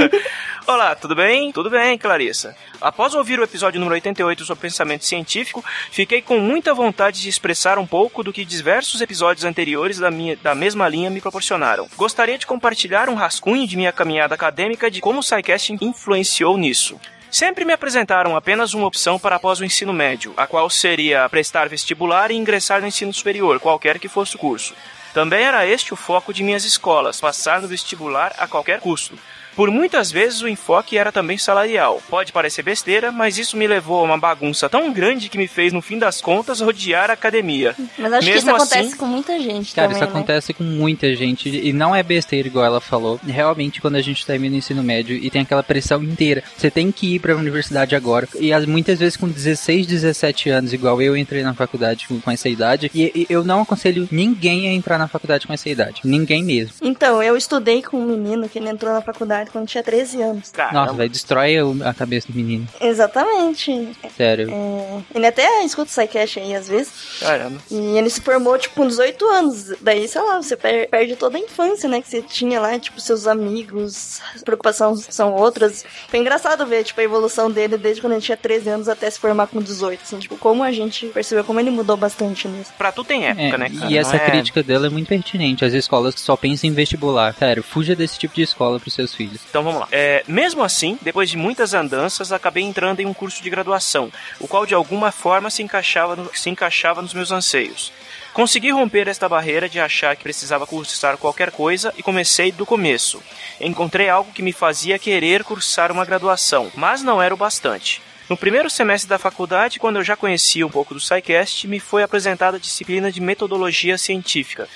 [laughs] Olá, tudo bem? Tudo bem, Clarissa. Após ouvir o episódio número 88 sobre pensamento científico, fiquei com muita vontade de expressar um pouco do que diversos episódios anteriores da, minha, da mesma linha me proporcionaram. Gostaria de compartilhar um rascunho de minha caminhada acadêmica de como o SciCast influenciou nisso. Sempre me apresentaram apenas uma opção para após o ensino médio, a qual seria prestar vestibular e ingressar no ensino superior, qualquer que fosse o curso. Também era este o foco de minhas escolas, passar no vestibular a qualquer custo. Por muitas vezes o enfoque era também salarial. Pode parecer besteira, mas isso me levou a uma bagunça tão grande que me fez, no fim das contas, odiar a academia. Mas acho que Mesmo isso acontece assim- com muita gente Cara, também, isso né? acontece com muita gente e não é besteira igual ela falou. Realmente, quando a gente termina o ensino médio e tem aquela pressão inteira, você tem que ir pra universidade agora. E as- muitas vezes com 16, 17 anos, igual eu entrei na faculdade com, com essa idade, e, e eu não aconselho ninguém a entrar na faculdade com essa idade. Ninguém mesmo. Então, eu estudei com um menino que ele entrou na faculdade quando tinha 13 anos. Nossa, vai destrói a cabeça do menino. Exatamente. Sério. É, ele até escuta o SciCast aí às vezes. Caramba. E ele se formou, tipo, com 18 anos. Daí, sei lá, você per- perde toda a infância, né? Que você tinha lá, tipo, seus amigos, as preocupações são outras. Foi engraçado ver, tipo, a evolução dele desde quando ele tinha 13 anos até se formar com 18. Assim, tipo, como a gente percebeu como ele mudou bastante nisso. Pra tu tem época, É, né, cara? e essa Não é- crítica dela é muito pertinente. As escolas que só pensam em vestibular. Sério, fuja desse tipo de escola pros seus filhos. Então vamos lá. É, mesmo assim, depois de muitas andanças, acabei entrando em um curso de graduação, o qual de alguma forma se encaixava, no- se encaixava nos meus anseios. Consegui romper esta barreira de achar que precisava cursar qualquer coisa e comecei do começo. Encontrei algo que me fazia querer cursar uma graduação, mas não era o bastante. No primeiro semestre da faculdade, quando eu já conhecia um pouco do SciCast, me foi apresentada a disciplina de metodologia científica.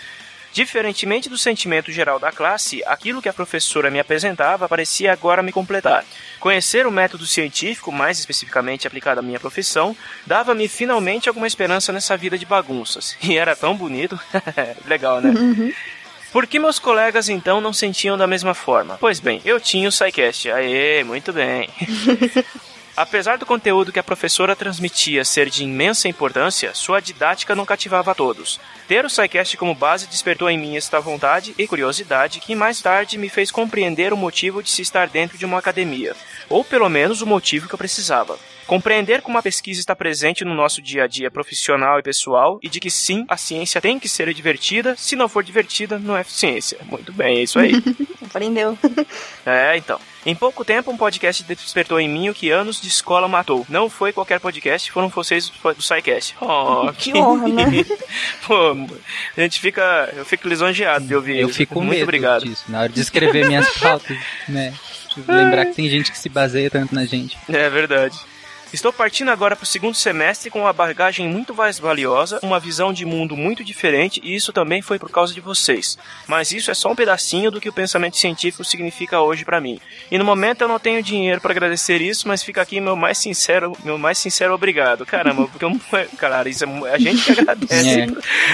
Diferentemente do sentimento geral da classe, aquilo que a professora me apresentava parecia agora me completar. Conhecer o método científico, mais especificamente aplicado à minha profissão, dava-me finalmente alguma esperança nessa vida de bagunças. [laughs] E era tão bonito. [laughs] Legal, né? Por que meus colegas então não sentiam da mesma forma? Pois bem, eu tinha o SciCast. Aê, muito bem. [laughs] Apesar do conteúdo que a professora transmitia ser de imensa importância, sua didática não cativava a todos. Ter o SciCast como base despertou em mim esta vontade e curiosidade que mais tarde me fez compreender o motivo de se estar dentro de uma academia, ou pelo menos o motivo que eu precisava. Compreender como a pesquisa está presente no nosso dia a dia profissional e pessoal e de que sim, a ciência tem que ser divertida, se não for divertida, não é ciência. Muito bem, é isso aí. [laughs] Aprendeu. [laughs] É, então. Em pouco tempo, um podcast despertou em mim o que anos de escola matou. Não foi qualquer podcast, foram vocês do SciCast. Oh, [laughs] Que honra, né? Pô, a gente fica. Eu fico lisonjeado de ouvir Eu isso. fico com Muito medo obrigado. disso. Na hora de escrever minhas pautas, né? Eu lembrar que tem gente que se baseia tanto na gente. É verdade. Estou partindo agora para o segundo semestre com uma bagagem muito mais valiosa, uma visão de mundo muito diferente, e isso também foi por causa de vocês. Mas isso é só um pedacinho do que o pensamento científico significa hoje para mim. E no momento eu não tenho dinheiro para agradecer isso, mas fica aqui meu mais sincero, meu mais sincero obrigado. Caramba, porque eu, cara, isso é, a gente que agradece É.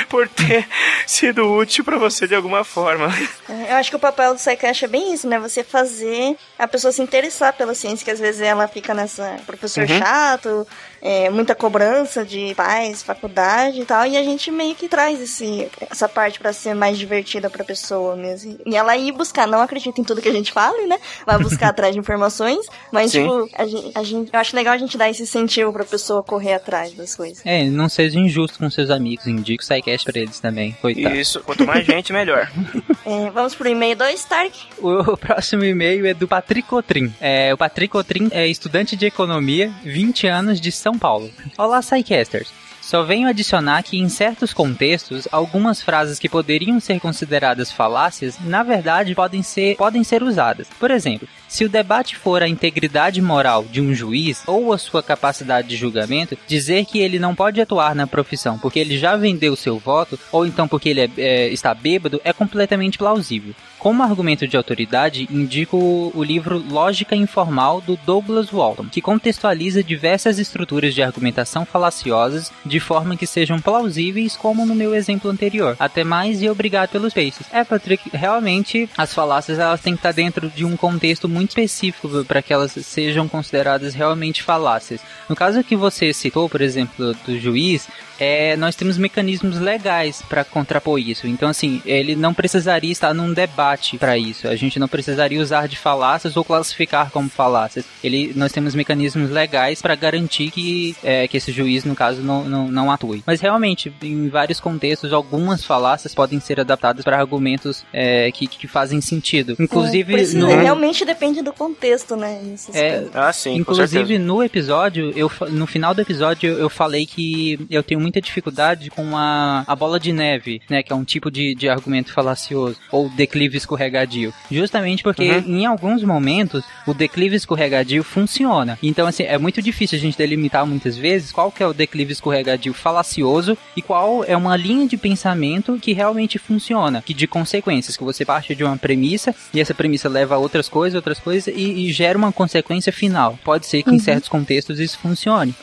por ter sido útil para você de alguma forma. É, Eu acho que o papel do SciCast é bem isso, né? Você fazer a pessoa se interessar pela ciência, que às vezes ela fica nessa professor Uhum. Chato, é, muita cobrança de pais, faculdade e tal, e a gente meio que traz esse, essa parte pra ser mais divertida pra pessoa mesmo. E ela ir buscar, não acredita em tudo que a gente fala, né? Vai buscar [laughs] atrás de informações, mas Sim. tipo, a gente, a gente, eu acho legal a gente dar esse incentivo pra pessoa correr atrás das coisas. É, não seja injusto com seus amigos, indique o SciCast pra eles também, coitado. Isso, quanto mais gente, melhor. [laughs] É, vamos pro e-mail do Stark. O próximo e-mail é do Patrick Cotrim. É, o Patrick Cotrim é estudante de economia, 20 anos, de São Paulo. Olá, SciCasters. Só venho adicionar que em certos contextos, algumas frases que poderiam ser consideradas falácias, na verdade podem ser, podem ser usadas. Por exemplo, se o debate for a integridade moral de um juiz ou a sua capacidade de julgamento, dizer que ele não pode atuar na profissão porque ele já vendeu seu voto ou então porque ele é, é, está bêbado é completamente plausível. Como argumento de autoridade, indico o livro Lógica Informal do Douglas Walton, que contextualiza diversas estruturas de argumentação falaciosas de forma que sejam plausíveis, como no meu exemplo anterior. Até mais e obrigado pelos peixes. É, Patrick, realmente as falácias elas têm que estar dentro de um contexto muito específico para que elas sejam consideradas realmente falácias. No caso que você citou, por exemplo, do juiz, é, nós temos mecanismos legais para contrapor isso. Então, assim, ele não precisaria estar num debate para isso. A gente não precisaria usar de falácias ou classificar como falácias. Ele, nós temos mecanismos legais para garantir que, é, que esse juiz, no caso, não, não, não atue. Mas realmente, em vários contextos, algumas falácias podem ser adaptadas para argumentos é, que, que fazem sentido. Inclusive, É, no... realmente depende do contexto, né? Isso, É, Ah, sim. Inclusive, no episódio, eu, fa- no final do episódio, eu falei que eu tenho muita dificuldade com a, a bola de neve, né? Que é um tipo de, de argumento falacioso, ou declive escorregadio. Justamente porque Uhum. em alguns momentos o declive escorregadio funciona. Então, assim, é muito difícil a gente delimitar muitas vezes qual que é o declive escorregadio falacioso e qual é uma linha de pensamento que realmente funciona, que de consequências, que você parte de uma premissa e essa premissa leva a outras coisas, outras coisas e, e gera uma consequência final. Pode ser que em Uhum. certos contextos isso funcione.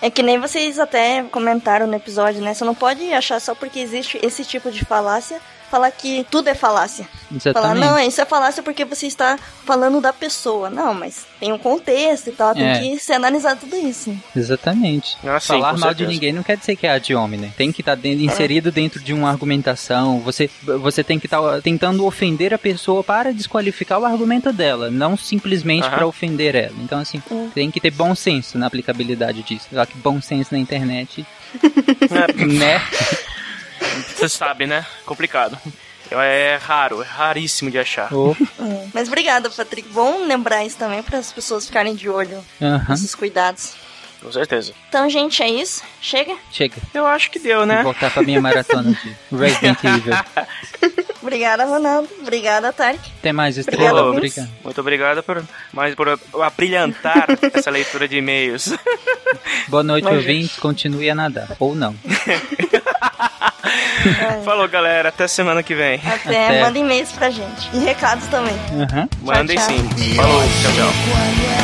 É que nem vocês até comentaram no episódio, né? Você não pode achar só porque existe esse tipo de falácia falar que tudo é falácia. Falar, Exatamente. não, isso é falácia porque você está falando da pessoa. Não, mas tem um contexto e tal, tem É. que se analisar tudo isso. Exatamente. Ah, sim, Falar mal de certeza. ninguém não quer dizer que é ad hominem. Tem que estar inserido dentro de uma argumentação. Você, você tem que estar tentando ofender a pessoa para desqualificar o argumento dela, não simplesmente para ofender ela. Então, assim, tem que ter bom senso na aplicabilidade disso. Só que bom senso na internet, [laughs] né? [laughs] Você sabe, né? Complicado. É raro, é raríssimo de achar. É. Mas obrigada, Patrick. Bom lembrar isso também para as pessoas ficarem de olho nesses cuidados. Com certeza. Então, gente, é isso. Chega. Chega. Eu acho que deu, né? Vou voltar pra minha maratona de Resident Evil. [laughs] Obrigada, Ronaldo. Obrigada, Tarek. Até mais, Estrela. Obrigado. Muito obrigado por, mais por abrilhantar [laughs] essa leitura de e-mails. Boa noite, Mas, ouvintes. Continue a nadar. Ou não. [laughs] [laughs] Falou, galera. Até semana que vem. Até, Até. manda e-mails pra gente. E recados também. Aham. Mandem sim. Falou, tchau, tchau.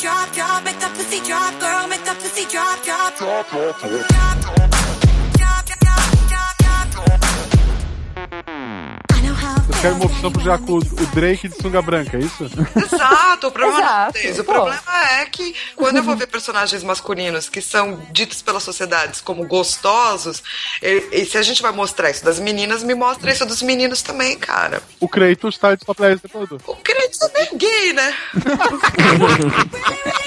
Drop, drop, make the pussy drop. Girl, make the pussy drop, drop, drop, drop, drop. Vocês querem uma opção pra jogar com o Drake de sunga branca, é isso? Exato, o problema não Exato, é. O pô. problema é que quando eu vou ver personagens masculinos que são ditos pelas sociedades como gostosos, e, e se a gente vai mostrar isso das meninas, me mostra isso dos meninos também, cara. O Kratos tá de topless todo. O Kratos é gay, né? [laughs]